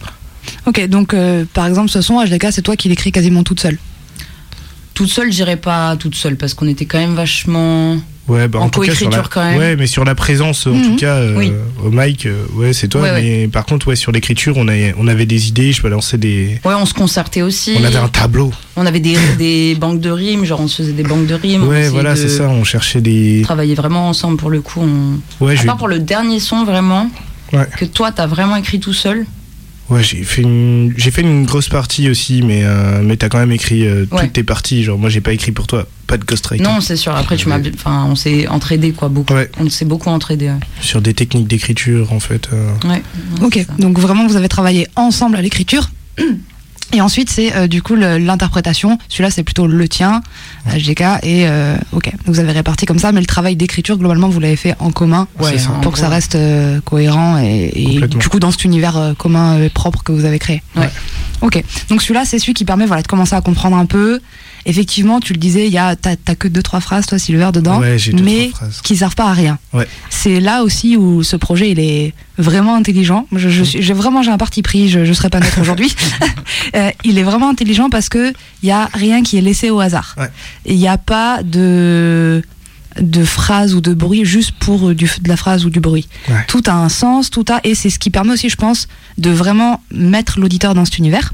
Ok, donc euh, par exemple ce son HDK c'est toi qui l'écris quasiment toute seule? Toute seule, j'irais pas toute seule parce qu'on était quand même vachement. Ouais, bah, En tout cas, sur la- coécriture, quand même. Ouais, mais sur la présence, en Mhm. tout cas, euh, Oui. au mic, euh, ouais, c'est toi. Ouais, ouais. mais par contre, ouais, sur l'écriture, on, a- on avait des idées, je balançais des. Ouais, on se concertait aussi. On avait un tableau. On avait des, [laughs] des banques de rimes, genre on se faisait des banques de rimes. Ouais, voilà, de c'est ça. On cherchait des. Travailler vraiment ensemble pour le coup. On... Ouais, à part pour le dernier son vraiment, Ouais. que toi t'as vraiment écrit tout seul. Ouais, j'ai fait une j'ai fait une grosse partie aussi, mais euh, mais t'as quand même écrit euh, Ouais. toutes tes parties. Genre moi j'ai pas écrit pour toi, pas de ghostwriting. Non, c'est sûr. Après, tu m'as, enfin, on s'est entraidé quoi, beaucoup. On s'est beaucoup entraidé. Ouais. Sur des techniques d'écriture en fait. euh. Ouais. Ok, donc vraiment vous avez travaillé ensemble à l'écriture. Et ensuite, c'est euh, du coup l'interprétation. Celui-là, c'est plutôt le tien, HDK. Et euh, ok, donc vous avez réparti comme ça, mais le travail d'écriture, globalement, vous l'avez fait en commun Ouais, C'est ça. pour en que ça reste euh, cohérent et, du coup dans cet univers euh, commun et propre que vous avez créé. Ouais. Ok, donc celui-là, c'est celui qui permet voilà, de commencer à comprendre un peu. Effectivement, tu le disais, il y a t'as que deux trois phrases toi, Silver, dedans, deux, mais qui servent pas à rien. Ouais. C'est là aussi où ce projet il est vraiment intelligent. Je, je suis, j'ai vraiment j'ai un parti pris. Je, je serais pas neutre aujourd'hui. [laughs] [laughs] Euh, il est vraiment intelligent parce que il y a rien qui est laissé au hasard. Ouais. Il n'y a pas de de phrase ou de bruit juste pour euh, du, de la phrase ou du bruit. Ouais. Tout a un sens, tout a et c'est ce qui permet aussi, je pense, de vraiment mettre l'auditeur dans cet univers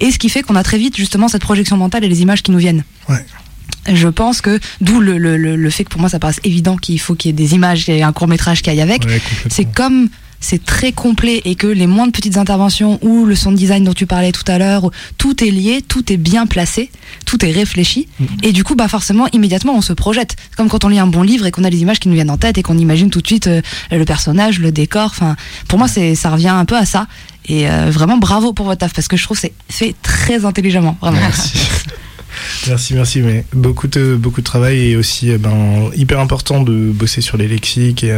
et ce qui fait qu'on a très vite justement cette projection mentale et les images qui nous viennent. Ouais. Je pense que d'où le, le, le, le fait que pour moi ça paraisse évident qu'il faut qu'il y ait des images et un court métrage qui aille avec. Ouais, c'est comme c'est très complet et que les moindres petites interventions ou le sound design dont tu parlais tout à l'heure, tout est lié, tout est bien placé, tout est réfléchi et du coup bah forcément immédiatement on se projette. Comme quand on lit un bon livre et qu'on a les images qui nous viennent en tête et qu'on imagine tout de suite euh, le personnage, le décor. Enfin, pour moi c'est ça revient un peu à ça et euh, vraiment bravo pour votre taf parce que je trouve que c'est fait très intelligemment vraiment. Merci, [laughs] merci, mais beaucoup de, beaucoup de travail et aussi euh, ben, hyper important de bosser sur les lexiques et,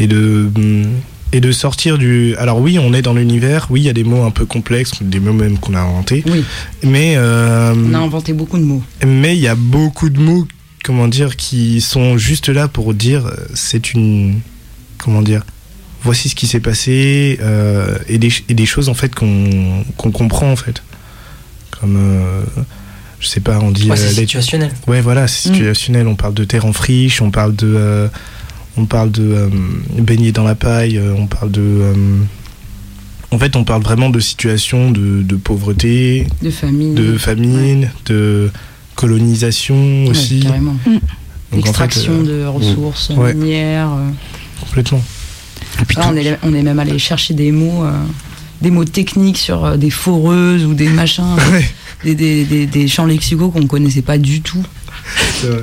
et, de, hum, et de sortir du. Alors, oui, on est dans l'univers, oui, il y a des mots un peu complexes, des mots même qu'on a inventés, Oui. mais euh, On a inventé beaucoup de mots. mais il y a beaucoup de mots comment dire, qui sont juste là pour dire euh, c'est une, comment dire, voici ce qui s'est passé euh, et, des, et des choses en fait qu'on comprend en fait. Comme, euh, je sais pas, on dit. Ouais, c'est euh, les- situationnel. Ouais, voilà, c'est situationnel. On parle de terre en friche, on parle de, euh, on parle de euh, baigner dans la paille, euh, on parle de. euh, en fait, on parle vraiment de situations de, de pauvreté, De famine. de famine, de colonisation Ouais, aussi. carrément. Donc, en fait, Extraction euh, de ressources ouais, minières. euh. complètement. Là, on, est, on est même allé chercher des mots, euh, des mots techniques sur des foreuses ou des machins, [laughs] des, des, des, des champs lexicaux qu'on connaissait pas du tout.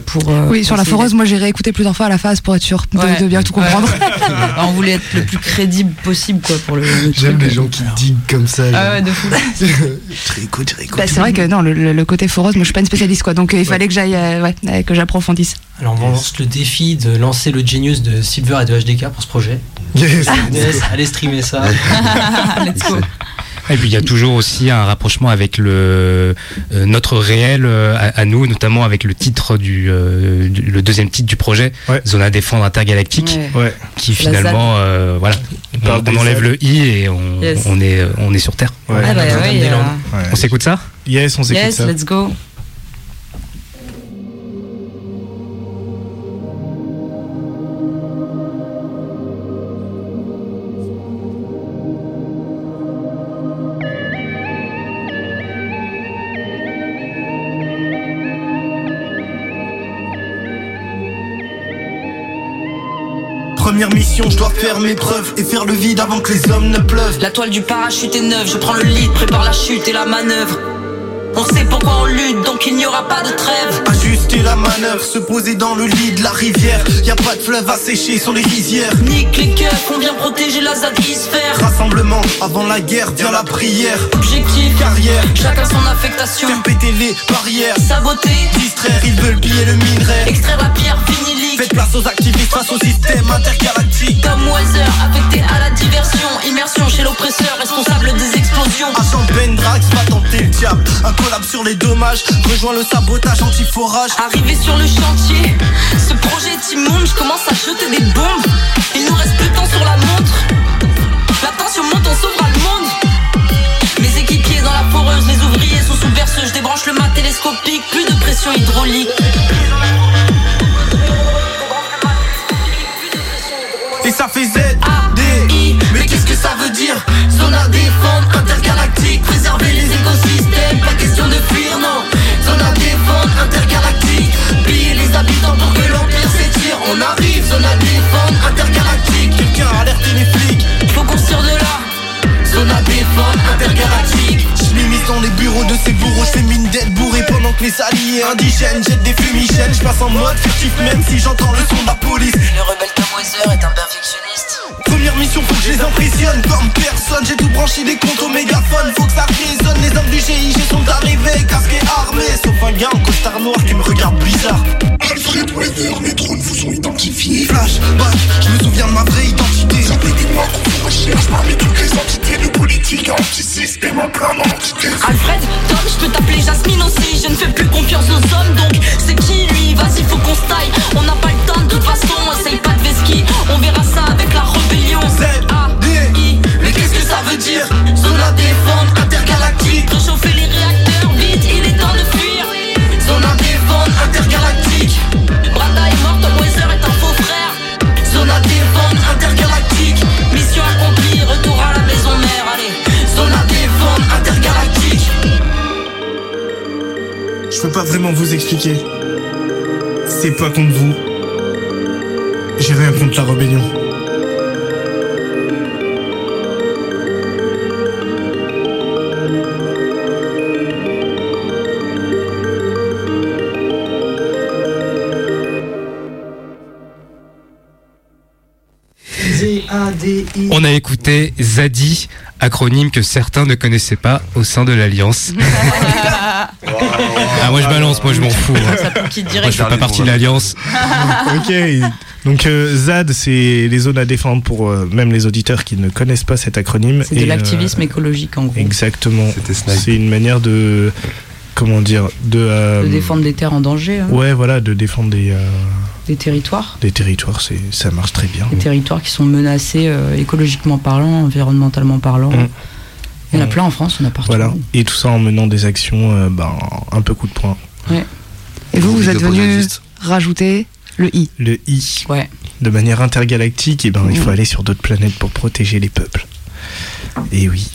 Pour, euh, Oui, sur la foreuse, moi j'ai réécouté plusieurs fois à la phase pour être sûr de, Ouais. de bien tout Ouais. [laughs] comprendre. on voulait être le plus crédible possible quoi pour le, le J'aime les gens qui diguent comme ça. Ah ouais, de fou. [laughs] je réécoute, je réécoute. Bah, c'est vrai que non, le, le- le côté foreuse, moi je suis pas une spécialiste quoi, donc euh, il fallait que j'aille, euh, ouais, euh, que j'approfondisse. Alors on lance le défi de lancer le Genius de Silver et de HDK pour ce projet. Yes. Yes, allez streamer ça. [laughs] Let's go. Et puis il y a toujours aussi un rapprochement avec le euh, notre réel euh, à, à nous, notamment avec le titre du, euh, du- le deuxième titre du projet, Zone à défendre intergalactique, Ouais. qui finalement euh, voilà, On enlève le i et on, Yes. on est on est sur Terre. Ouais. Ah bah ouais. On s'écoute ça? Yes, on s'écoute Yes, ça. let's go. Faire mes preuves et faire le vide avant que les hommes ne pleuvent. La toile du parachute est neuve, je prends le lead, prépare la chute et la manœuvre. On sait pourquoi on lutte, donc il n'y aura pas de trêve. Ajuster la manœuvre, se poser dans le lit de la rivière. Y a pas de fleuve à sécher sur les rizières. Nique les keufs, on vient protéger la zadisphère. Rassemblement, avant la guerre, vient la prière. Objectif, Carrière, chacun son affectation. faire péter les barrières. Saboter, Distraire, ils veulent piller le minerai. extraire la pierre vinilique. Faites place aux activistes face au système intergalactique. Comme Weather, affecté à la diversion. Immersion chez l'oppresseur, responsable des explosions. Agent Bendrax va tenter le diable. Un collab sur les dommages. Rejoins le sabotage anti-forage. Arrivé sur le chantier, ce projet est immonde, je commence à jeter des bombes. Il nous reste plus de temps sur la montre. La tension monte, on sauvera le monde. Mes équipiers dans la foreuse, les ouvriers sont sous berceuse. Je débranche le mât télescopique, plus de pression hydraulique. Et ça fait Z, A, D, I. Mais qu'est-ce que ça veut dire? Zone à défendre, intergalactique. Préserver les écosystèmes, pas question de fuir, non. Zone à défendre, intergalactique. Piller les habitants pour que l'empire s'étire. On arrive, zone à défendre, intergalactique. Quelqu'un a alerté les flics. Faut qu'on tire de là. Zone à défendre, intergalactique. Dans les bureaux de ces bourreaux, je fais mine d'être bourré pendant que les alliés indigènes jettent des fumigènes. Je passe en mode furtif même si j'entends le son de la police. Le rebelle Tom Weather est un perfectionniste. Première mission, faut que je les impressionne comme personne. J'ai tout branché des comptes au mégaphone. Faut que ça résonne. Les hommes du GIG sont arrivés, casqués armés. Sauf un gars en costard noir qui me regarde bizarre. Alfred Weather, les drones vous ont identifié. Flashback, je me souviens de ma vraie identité. Alfred, Tom, je peux t'appeler Jasmine aussi. Je ne fais plus confiance aux hommes, donc c'est qui lui? Vas-y, faut qu'on se taille. On n'a pas le temps de toute façon. Essaye pas de vesquille. On verra ça avec la rébellion. Z, A, D, I. Mais qu'est-ce que ça veut dire? Zone à défendre, expliquer. C'est pas contre vous. J'ai rien contre la rébellion. On a écouté Zadi, acronyme que certains ne connaissaient pas au sein de l'Alliance. [laughs] ah, moi je balance, moi je m'en fous. hein. Pique direct. Moi je fais pas partie de l'Alliance. [laughs] ok. Donc euh, ZAD, c'est les zones à défendre pour euh, même les auditeurs qui ne connaissent pas cet acronyme. C'est de euh, l'activisme écologique en gros. Exactement. C'est une manière de comment dire, de, euh, De défendre des terres en danger, hein. Ouais, voilà, de défendre des, euh, des territoires. des territoires, c'est, ça marche très bien. Des territoires qui sont menacés euh, écologiquement parlant, environnementalement parlant. Mm. Il y en a Mm. plein en France, on a partout. Voilà, et tout ça en menant des actions, euh, ben, un peu coup de poing. Ouais. Et vous, vous êtes venu rajouter le i. Le I. Ouais. De manière intergalactique, et ben, il faut Mm. aller sur d'autres planètes pour protéger les peuples. Et oui.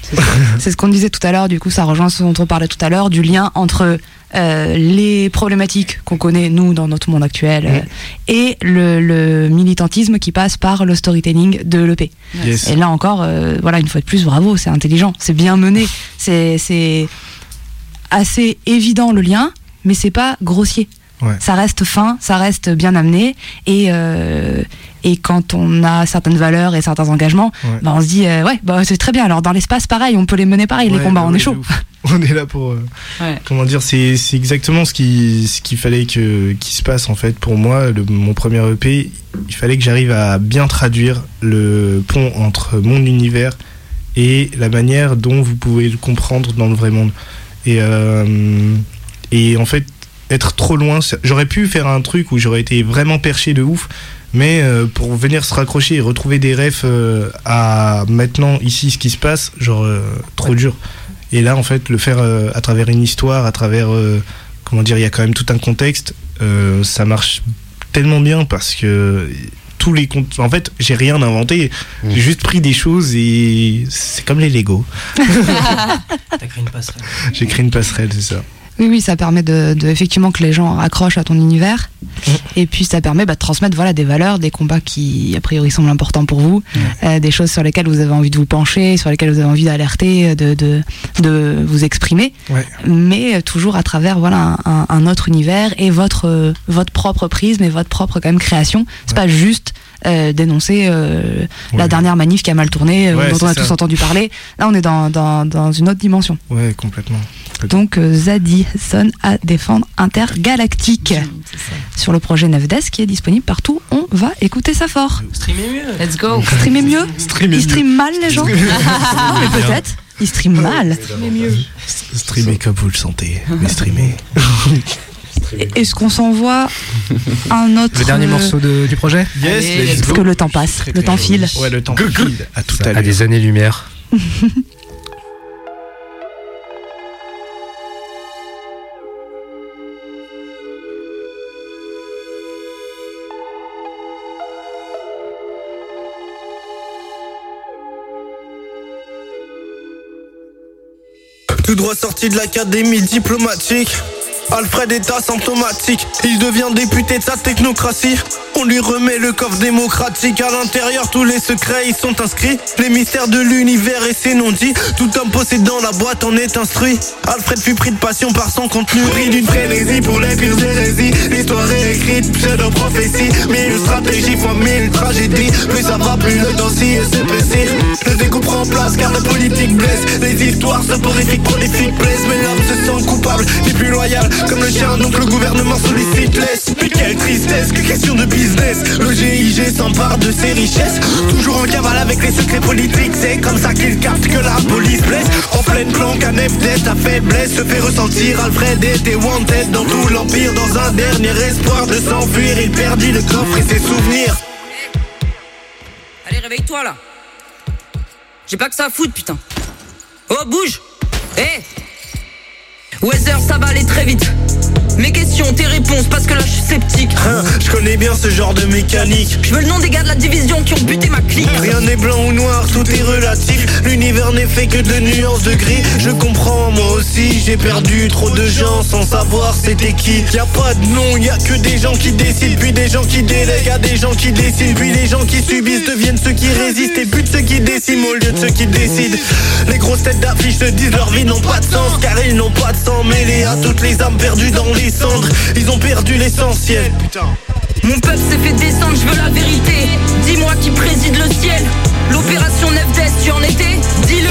C'est ce qu'on disait tout à l'heure, du coup ça rejoint ce dont on parlait tout à l'heure, du lien entre euh, les problématiques qu'on connaît, nous, dans notre monde actuel, euh, et le, le militantisme qui passe par le storytelling de l'EP. Yes. Et là encore, euh, voilà, une fois de plus, bravo, c'est intelligent, c'est bien mené, c'est c'est assez évident le lien, mais c'est pas grossier. Ouais. Ça reste fin, ça reste bien amené, et, euh, et quand on a certaines valeurs et certains engagements, Ouais. bah on se dit, euh, ouais, bah c'est très bien. Alors dans l'espace, pareil, on peut les mener pareil, les combats, bah on est chaud. [laughs] On est là pour. euh. Comment dire, c'est exactement ce qui ce qu'il fallait que qu'il se passe en fait pour moi. Le, mon premier EP, il fallait que j'arrive à bien traduire le pont entre mon univers et la manière dont vous pouvez le comprendre dans le vrai monde. Et et en fait, être trop loin, j'aurais pu faire un truc où j'aurais été vraiment perché de ouf. Mais euh, pour venir se raccrocher et retrouver des refs euh, à maintenant, ici, ce qui se passe, genre euh, trop dur. Et là, en fait, le faire euh, à travers une histoire, à travers, euh, comment dire, il y a quand même tout un contexte, euh, ça marche tellement bien parce que tous les comptes. En fait, j'ai rien inventé, j'ai juste pris des choses et c'est comme les Lego. [laughs] T'as créé une passerelle. J'ai créé une passerelle, c'est ça. Oui, oui, ça permet de, de, effectivement que les gens accrochent à ton univers. Et puis ça permet bah, de transmettre voilà, des valeurs, des combats qui a priori semblent importants pour vous, euh, des choses sur lesquelles vous avez envie de vous pencher, sur lesquelles vous avez envie d'alerter, de, de, de vous exprimer, Ouais. mais euh, toujours à travers voilà, un, un autre univers et votre, euh, votre propre prisme et votre propre quand même création. C'est pas juste euh, dénoncer euh, la dernière manif qui a mal tourné, euh, Ouais, dont on a ça. tous entendu parler. Là, on est dans, dans, dans une autre dimension. Ouais, complètement. Donc euh, Zadie sonne à défendre intergalactique sur le projet 9DS qui est disponible partout. On va écouter ça fort. Streamer mieux. Let's go. Streamer mieux Streamer Ils streament mal les gens Streamer mieux. [laughs] Mais peut-être. Ils streament mal. Streamer comme vous le sentez, mais streamer. Est-ce qu'on s'envoie un autre Le dernier euh, morceau de- du projet? Yes, Allez, let's Parce go. que le temps passe, le temps file. Ouais, le temps file. À tout à à l'heure. des années-lumière. [laughs] Tout droit sorti de l'académie diplomatique. Alfred est asymptomatique, il devient député de sa technocratie. On lui remet le coffre démocratique. À l'intérieur, tous les secrets y sont inscrits. Les mystères de l'univers et ses non-dits. Tout homme possédant la boîte en est instruit. Alfred fut pris de passion par son contenu. Pris d'une frénésie pour les pires hérésies. L'histoire est écrite, pseudo-prophétie. Mille stratégies fois mille tragédies. Plus ça va, plus le dossier s'épaissit. Le découp prend place car la politique blesse. Les histoires soporifiques, prolifiques plaisent. Mais l'homme se sent coupable, ni plus loyal. Comme le chien, donc le gouvernement sollicite laisse. Mais quelle tristesse, que question de business. Le GIG s'empare de ses richesses. Toujours en cavale avec les secrets politiques. C'est comme ça qu'il capte que la police blesse. En pleine planque, un FD, ta faiblesse se fait ressentir. Alfred était wanted dans tout l'empire. Dans un dernier espoir de s'enfuir, il perdit le coffre et ses souvenirs. Allez, réveille-toi là. J'ai pas que ça à foutre, putain. Oh, bouge Hé Weather, ça va aller très vite. Mes questions, tes réponses, parce que là je suis sceptique. Hein, je connais bien ce genre de mécanique. Je veux le nom des gars de la division qui ont buté ma clique. Rien n'est blanc ou noir, tout est relatif. L'univers n'est fait que de nuances de gris. Je comprends, moi aussi, j'ai perdu trop de gens sans savoir c'était qui. Y a pas de nom, y a que des gens qui décident, puis des gens qui délèguent, y a des gens qui décident, puis les gens qui subissent deviennent ceux qui résistent et butent ceux qui déciment au lieu de ceux qui décident. Les grosses têtes d'affiche se disent leur vie n'ont pas de sens car ils n'ont pas de sang mêlé à toutes les âmes perdues dans les cendres. Ils ont perdu l'essentiel. Mon peuple s'est fait descendre, je veux la vérité. Dis-moi qui préside le ciel. L'opération 9 tu en étais? Dis-le.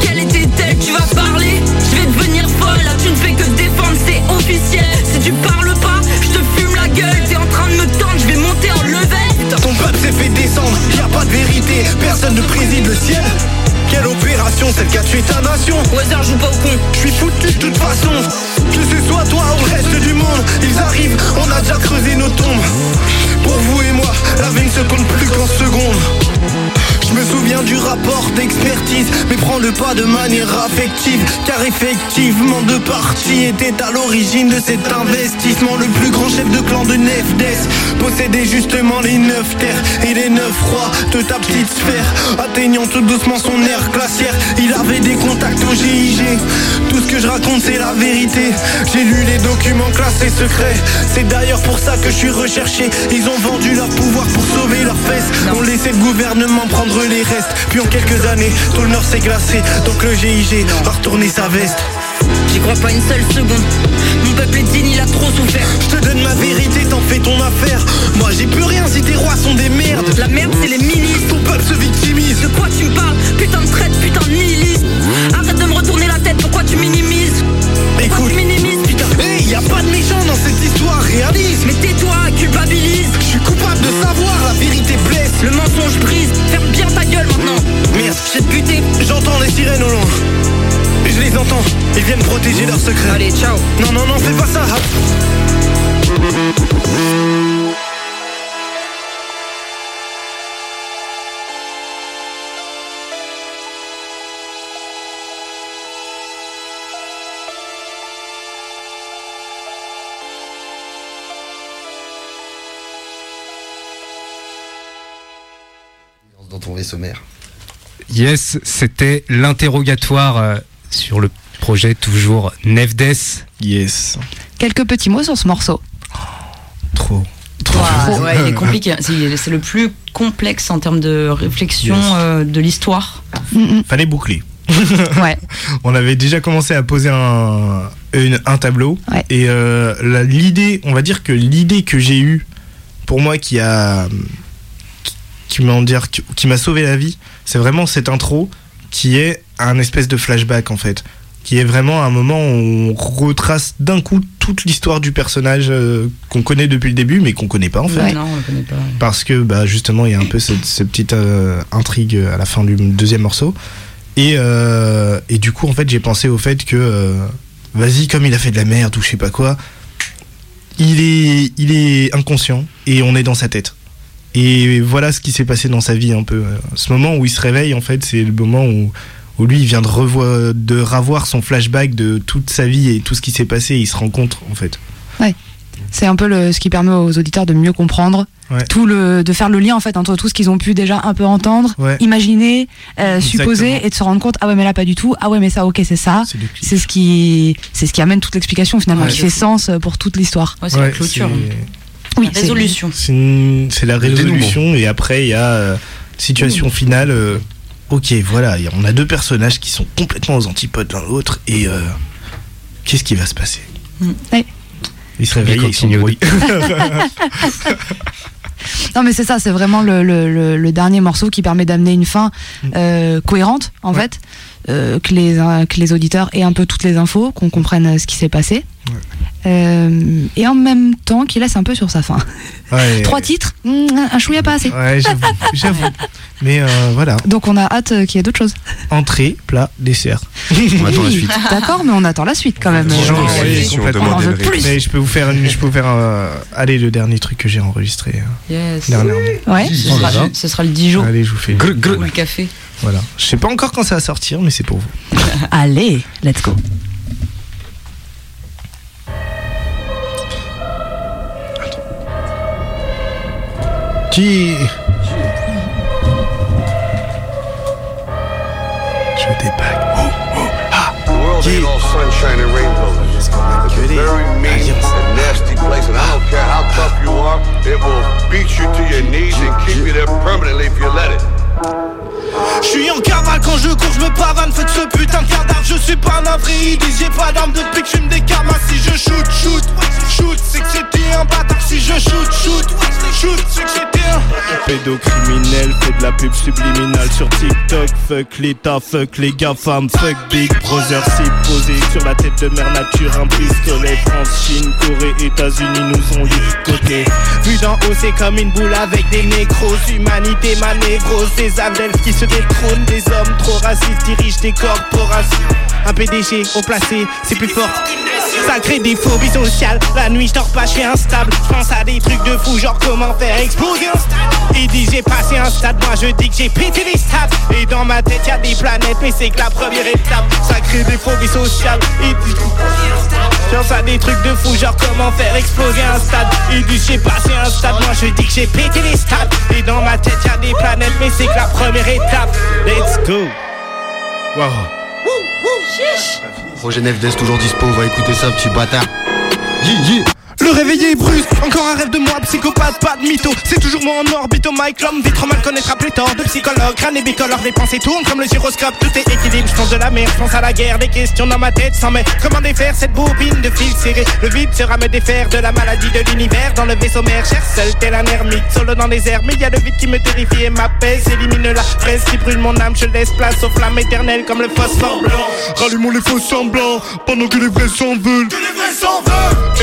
Quelle était-elle? Tu vas parler? Je vais devenir folle, là tu ne fais que défendre, c'est officiel. Si tu parles pas, je te fume la gueule. T'es en train de me tendre, je vais monter en level. Ton peuple s'est fait descendre, y a pas de vérité, personne ne préside le ciel. Quelle opération, celle qui a tué ta nation Weather joue pas au con. Je suis foutu de toute façon. façon Que ce soit toi ou le reste du monde Ils arrivent, on a déjà creusé nos tombes Pour vous et moi, la vie ne se compte plus qu'en secondes je me souviens du rapport d'expertise Mais prends-le pas de manière affective Car effectivement deux parties étaient à l'origine de cet investissement. Le plus grand chef de clan de Nefdes Possédait justement les neuf terres et les neuf rois de ta petite sphère. Atteignant tout doucement son air glaciaire Il avait des contacts au GIG Tout ce que je raconte c'est la vérité. J'ai lu les documents classés secrets. C'est d'ailleurs pour ça que je suis recherché. Ils ont vendu leur pouvoir pour sauver leurs fesses On laissait le gouvernement prendre les restes Puis en quelques années tout le nord s'est glacé Donc le GIG va retourner sa veste J'y crois pas une seule seconde. Mon peuple est digne, il a trop souffert. Je te donne ma vérité, t'en fais ton affaire Moi j'y peux rien si tes rois sont des merdes La merde, c'est les ministres. Ton peuple se victimise De quoi tu me parles? Sirènes au loin Je les entends, ils viennent protéger leurs secrets Allez, ciao. Non, non, non, fais pas ça Dans ton vaisseau mère. Yes, c'était l'interrogatoire euh, sur le projet toujours Nefdes. Yes. Quelques petits mots sur ce morceau. Trop. Ouais, ouais, il est compliqué. [laughs] C'est le plus complexe en termes de réflexion Yes. euh, de l'histoire. Fallait boucler. [laughs] Ouais. [laughs] On avait déjà commencé à poser un, une- un tableau. Ouais. Et euh, l'idée, on va dire que l'idée que j'ai eue, pour moi, qui a. qui, m'a dire, qui, m'a sauvé la vie, c'est vraiment cette intro qui est un espèce de flashback en fait. Qui est vraiment un moment où on retrace d'un coup toute l'histoire du personnage euh, qu'on connaît depuis le début, mais qu'on connaît pas en fait. Ouais, Non, on le connaît pas. Parce que bah, justement, il y a un peu cette, cette petite euh, intrigue à la fin du deuxième morceau. Et, euh, et du coup, en fait, j'ai pensé au fait que, euh, vas-y, comme il a fait de la merde ou je sais pas quoi, il est, il est inconscient et on est dans sa tête. Et voilà ce qui s'est passé dans sa vie un peu. Ce moment où il se réveille, en fait, c'est le moment où, où lui, il vient de, revoir, de ravoir son flashback de toute sa vie et tout ce qui s'est passé. Et il se rend compte, en fait. Ouais. C'est un peu le, ce qui permet aux auditeurs de mieux comprendre Ouais. tout le, de faire le lien en fait entre tout ce qu'ils ont pu déjà un peu entendre, Ouais. imaginer, euh, supposer et de se rendre compte ah ouais mais là pas du tout, ah ouais mais ça ok c'est ça. C'est ce qui, c'est ce qui amène toute l'explication finalement, Ouais. qui fait sens euh, pour toute l'histoire. Ouais, c'est Ouais, la clôture. C'est- Oui, La résolution. C'est la résolution et après il y a euh, situation finale. euh, ok, voilà, on a deux personnages qui sont complètement aux antipodes l'un l'autre et euh, qu'est-ce qui va se passer Ouais. Il se réveille et il continue. s'embrouille. [laughs] Non mais c'est ça, c'est vraiment le, le, le- le dernier morceau qui permet d'amener une fin euh, cohérente en Ouais. fait, euh, que, les, euh, que les auditeurs aient un peu toutes les infos, qu'on comprenne ce qui s'est passé. Euh, et en même temps qu'il laisse un peu sur sa fin. [laughs] Ouais. Trois titres, mm, un chouïa pas assez. Ouais, j'avoue, j'avoue. Mais euh, voilà, Donc on a hâte euh, qu'il y ait d'autres choses. entrée, plat, dessert. On attend la [laughs] suite. D'accord, mais on attend la suite quand même. Euh, oui, Oui, si on complètement. On plus. Mais je peux vous faire, une- je peux vous faire un- allez le dernier truc que j'ai enregistré euh, Yes. dernièrement. Ouais. Ce sera, ce sera le Dijon Allez, je vous fais. ou le café. Voilà. Je sais pas encore quand ça va sortir, mais c'est pour vous. [laughs] Allez, let's go. Qui Je débague. Oh, oh, ah. The world ain't all sunshine and rainbows. It's a very mean and nasty place, and I don't care how tough you are, it will beat you to your knees and keep you there permanently if you let it. Je suis en cavale quand je cours, je me pavane, faites ce putain de cadavre, je suis pas un disent j'ai pas d'arme depuis que je fume des camas. Si je shoot, shoot, shoot, c'est que j'étais un bâtard. Si je shoot, shoot, Pédocriminel, fait de la pub subliminale sur TikTok. Fuck l'État, fuck les GAFAM, fuck Big Brother. C'est posé sur la tête de mère nature. Un pistolet, France, Chine, Corée, États-Unis nous ont ligoté. Vu d'en haut, c'est comme une boule avec des nécros. Humanité, ma névrose. Des abdels qui se détrônent. Des hommes trop racistes dirigent des corporations. Un PDG au placé, c'est plus fort. Ça crée des phobies sociales. La nuit, je dors pas, je suis instable. Je pense à des trucs de fou, genre comment faire exploser un stade. Et dit j'ai passé un stade, moi je dis que j'ai pété les stats. Et dans ma tête, y a des planètes, mais c'est que la première étape. Ça crée des phobies sociales. Et dit je pense à des trucs de fou, genre comment faire exploser un stade. Et dit j'ai passé un stade, moi je dis que j'ai pété les stats. Et dans ma tête, y a des planètes, mais c'est que la première étape. Let's go. Wow. Projet Nefdes toujours dispo, va écouter ça, petit bâtard. Yeah. Le réveiller est brusque, encore un rêve de moi, psychopathe, pas de mytho. C'est toujours moi en orbite au mic, l'homme vit trop mal connaîtra pléthore de psychologues. Crâne et bicolore, les pensées tournent comme le gyroscope. Tout est équilibre, je pense de la mer, je pense à la guerre. Des questions dans ma tête sans mais comment défaire cette bobine de fil serré? Le vide sera me défaire de la maladie de l'univers. Dans le vaisseau mère, cher seul tel un ermite Solo dans les airs, mais y a le vide qui me terrifie et m'apaise Élimine la presse qui brûle mon âme, je laisse place aux flammes éternelles comme le phosphore blanc. Rallumons les faux semblants pendant que les vrais s'en veulent.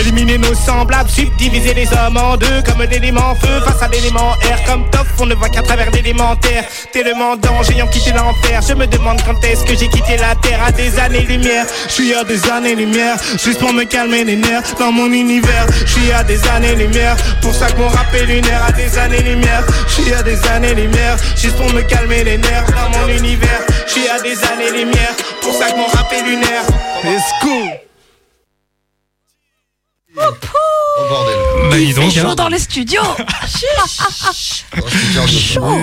Éliminer nos semblables, subdiviser les hommes en deux Comme l'élément feu face à l'élément air. Comme Toff, on ne voit qu'à travers l'élémentaire. Tellement danger ayant quitté l'enfer. Je me demande quand est-ce que j'ai quitté la terre À des années-lumière, je suis à des années-lumière Juste pour me calmer les nerfs. Dans mon univers Je suis à des années-lumière, pour ça que mon rap lunaire À des années-lumière, je suis à des années-lumière Juste pour me calmer les nerfs. Dans mon univers Je suis à des années-lumière, pour ça que mon rap est lunaire. Let's go Oh bordel. Bah, dis Il donc, fait chaud hein. dans les studios. [laughs] Chaud.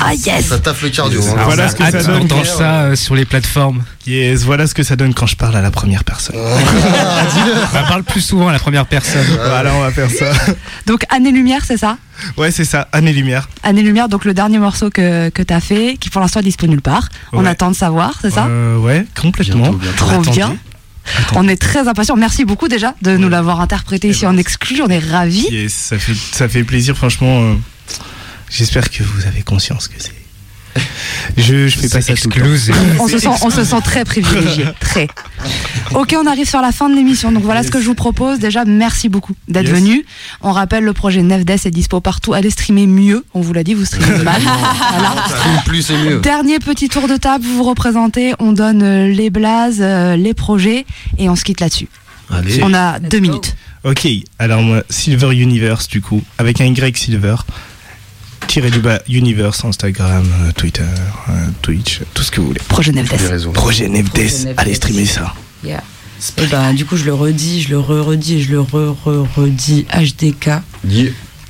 Ah yes. Ça taffe le cardio. hein. Voilà ce que ça donne. d'entendre ça euh, sur les plateformes. Yes, voilà ce que ça donne quand je parle à la première personne. On [laughs] parle plus souvent à la première personne. Voilà, on va faire ça. Donc Année Lumière, c'est ça? Ouais, c'est ça, Année Lumière. Année Lumière, donc le dernier morceau que, que t'as fait, qui pour l'instant est dispo nulle part. On Ouais. attend de savoir, c'est ça? Euh, Ouais, complètement. Trop Attendez. bien. On est très impatients. Merci beaucoup déjà de nous l'avoir interprété ici en exclu. On est ravis. Yes, ça fait, ça fait plaisir, franchement. euh, J'espère que vous avez conscience que c'est. [laughs] Je, je fais pas ça tout le temps. On se, sent, on se sent très privilégié. [laughs] Très. Ok, on arrive sur la fin de l'émission. Donc voilà ce que je vous propose. Déjà, merci beaucoup d'être Yes. venu. On rappelle le projet 9DS est dispo partout. Allez streamer mieux. On vous l'a dit, vous streamez [laughs] mal. Voilà. Plus c'est mieux. Dernier petit tour de table, vous vous représentez, on donne euh, les blazes, euh, les projets et on se quitte là-dessus. Allez. On a deux minutes. Ok, alors moi, Silver Universe, du coup, avec un Y Silver, tiré du bas Universe, Instagram, euh, Twitter, euh, Twitch, tout ce que vous voulez. Projet Nevdes. Projet Nevdes, allez streamer ça. Yeah. Et ben, du coup, je le redis, je le re-redis et je le re-re-redis HDK.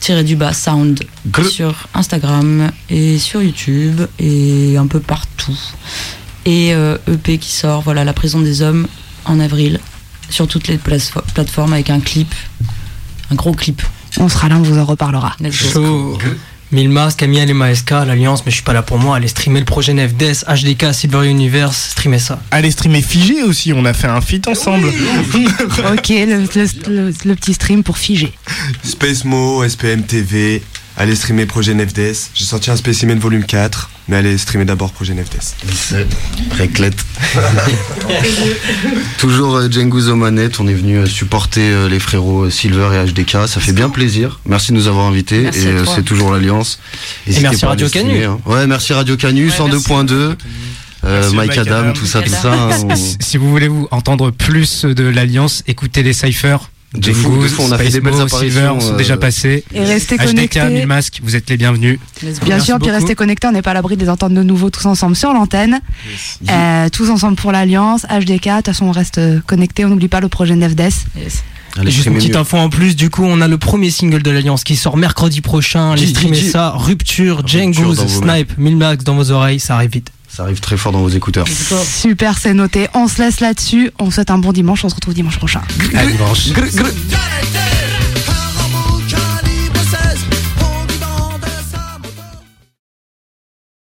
Tiré du bas sound sur Instagram et sur YouTube et un peu partout. Et euh, EP qui sort, voilà, La prison des hommes en avril sur toutes les plateformes avec un clip, un gros clip. On sera là, on vous en reparlera. Chaud. Milmas, Camille et Maeska, l'Alliance, mais je suis pas là pour moi. Allez streamer le projet NFDS, HDK, Silver Universe, streamer ça. Allez streamer Figé aussi, on a fait un feat ensemble. ok, le, le- le- le petit stream pour figer. Spacemo, SPM TV, allez streamer Projet Nefdes. J'ai sorti un spécimen volume 4, mais allez streamer d'abord Projet Nefdes. Réclette. [laughs] Toujours euh, Django manettes, on est venu euh, supporter euh, les frérots Silver et HDK, ça fait bien plaisir. Merci de nous avoir invités Merci et c'est toujours l'Alliance. N'hésitez merci Radio aller streamer, Canu. hein. Ouais, merci Radio Canu, 102.2. Euh, Mike Mike Adam, Adam. tout ça, tout ça. hein, on- [laughs] si vous voulez vous entendre plus de l'Alliance, écoutez les cyphers. De fou, Django, de fou, on a fait des belles Silver apparitions, sont euh, déjà passés. Et restez HDK, connectés. Mille Masques, vous êtes les bienvenus. Bien sûr, puis restez connectés, on n'est pas à l'abri de les entendre de nouveau tous ensemble sur l'antenne. Euh, tous ensemble pour l'Alliance, HDK, de toute façon on reste connectés, on n'oublie pas le projet 9DS. Allez, Juste une petite mieux. info en plus, du coup, on a le premier single de l'Alliance qui sort mercredi prochain. Allez streamer ça. Rupture, Rupture vos Snipe, Milmax dans vos oreilles, ça arrive vite. Ça arrive très fort dans vos écouteurs. Super, c'est noté. On se laisse là-dessus. On vous souhaite un bon dimanche. On se retrouve dimanche prochain. À dimanche. Grr, grr.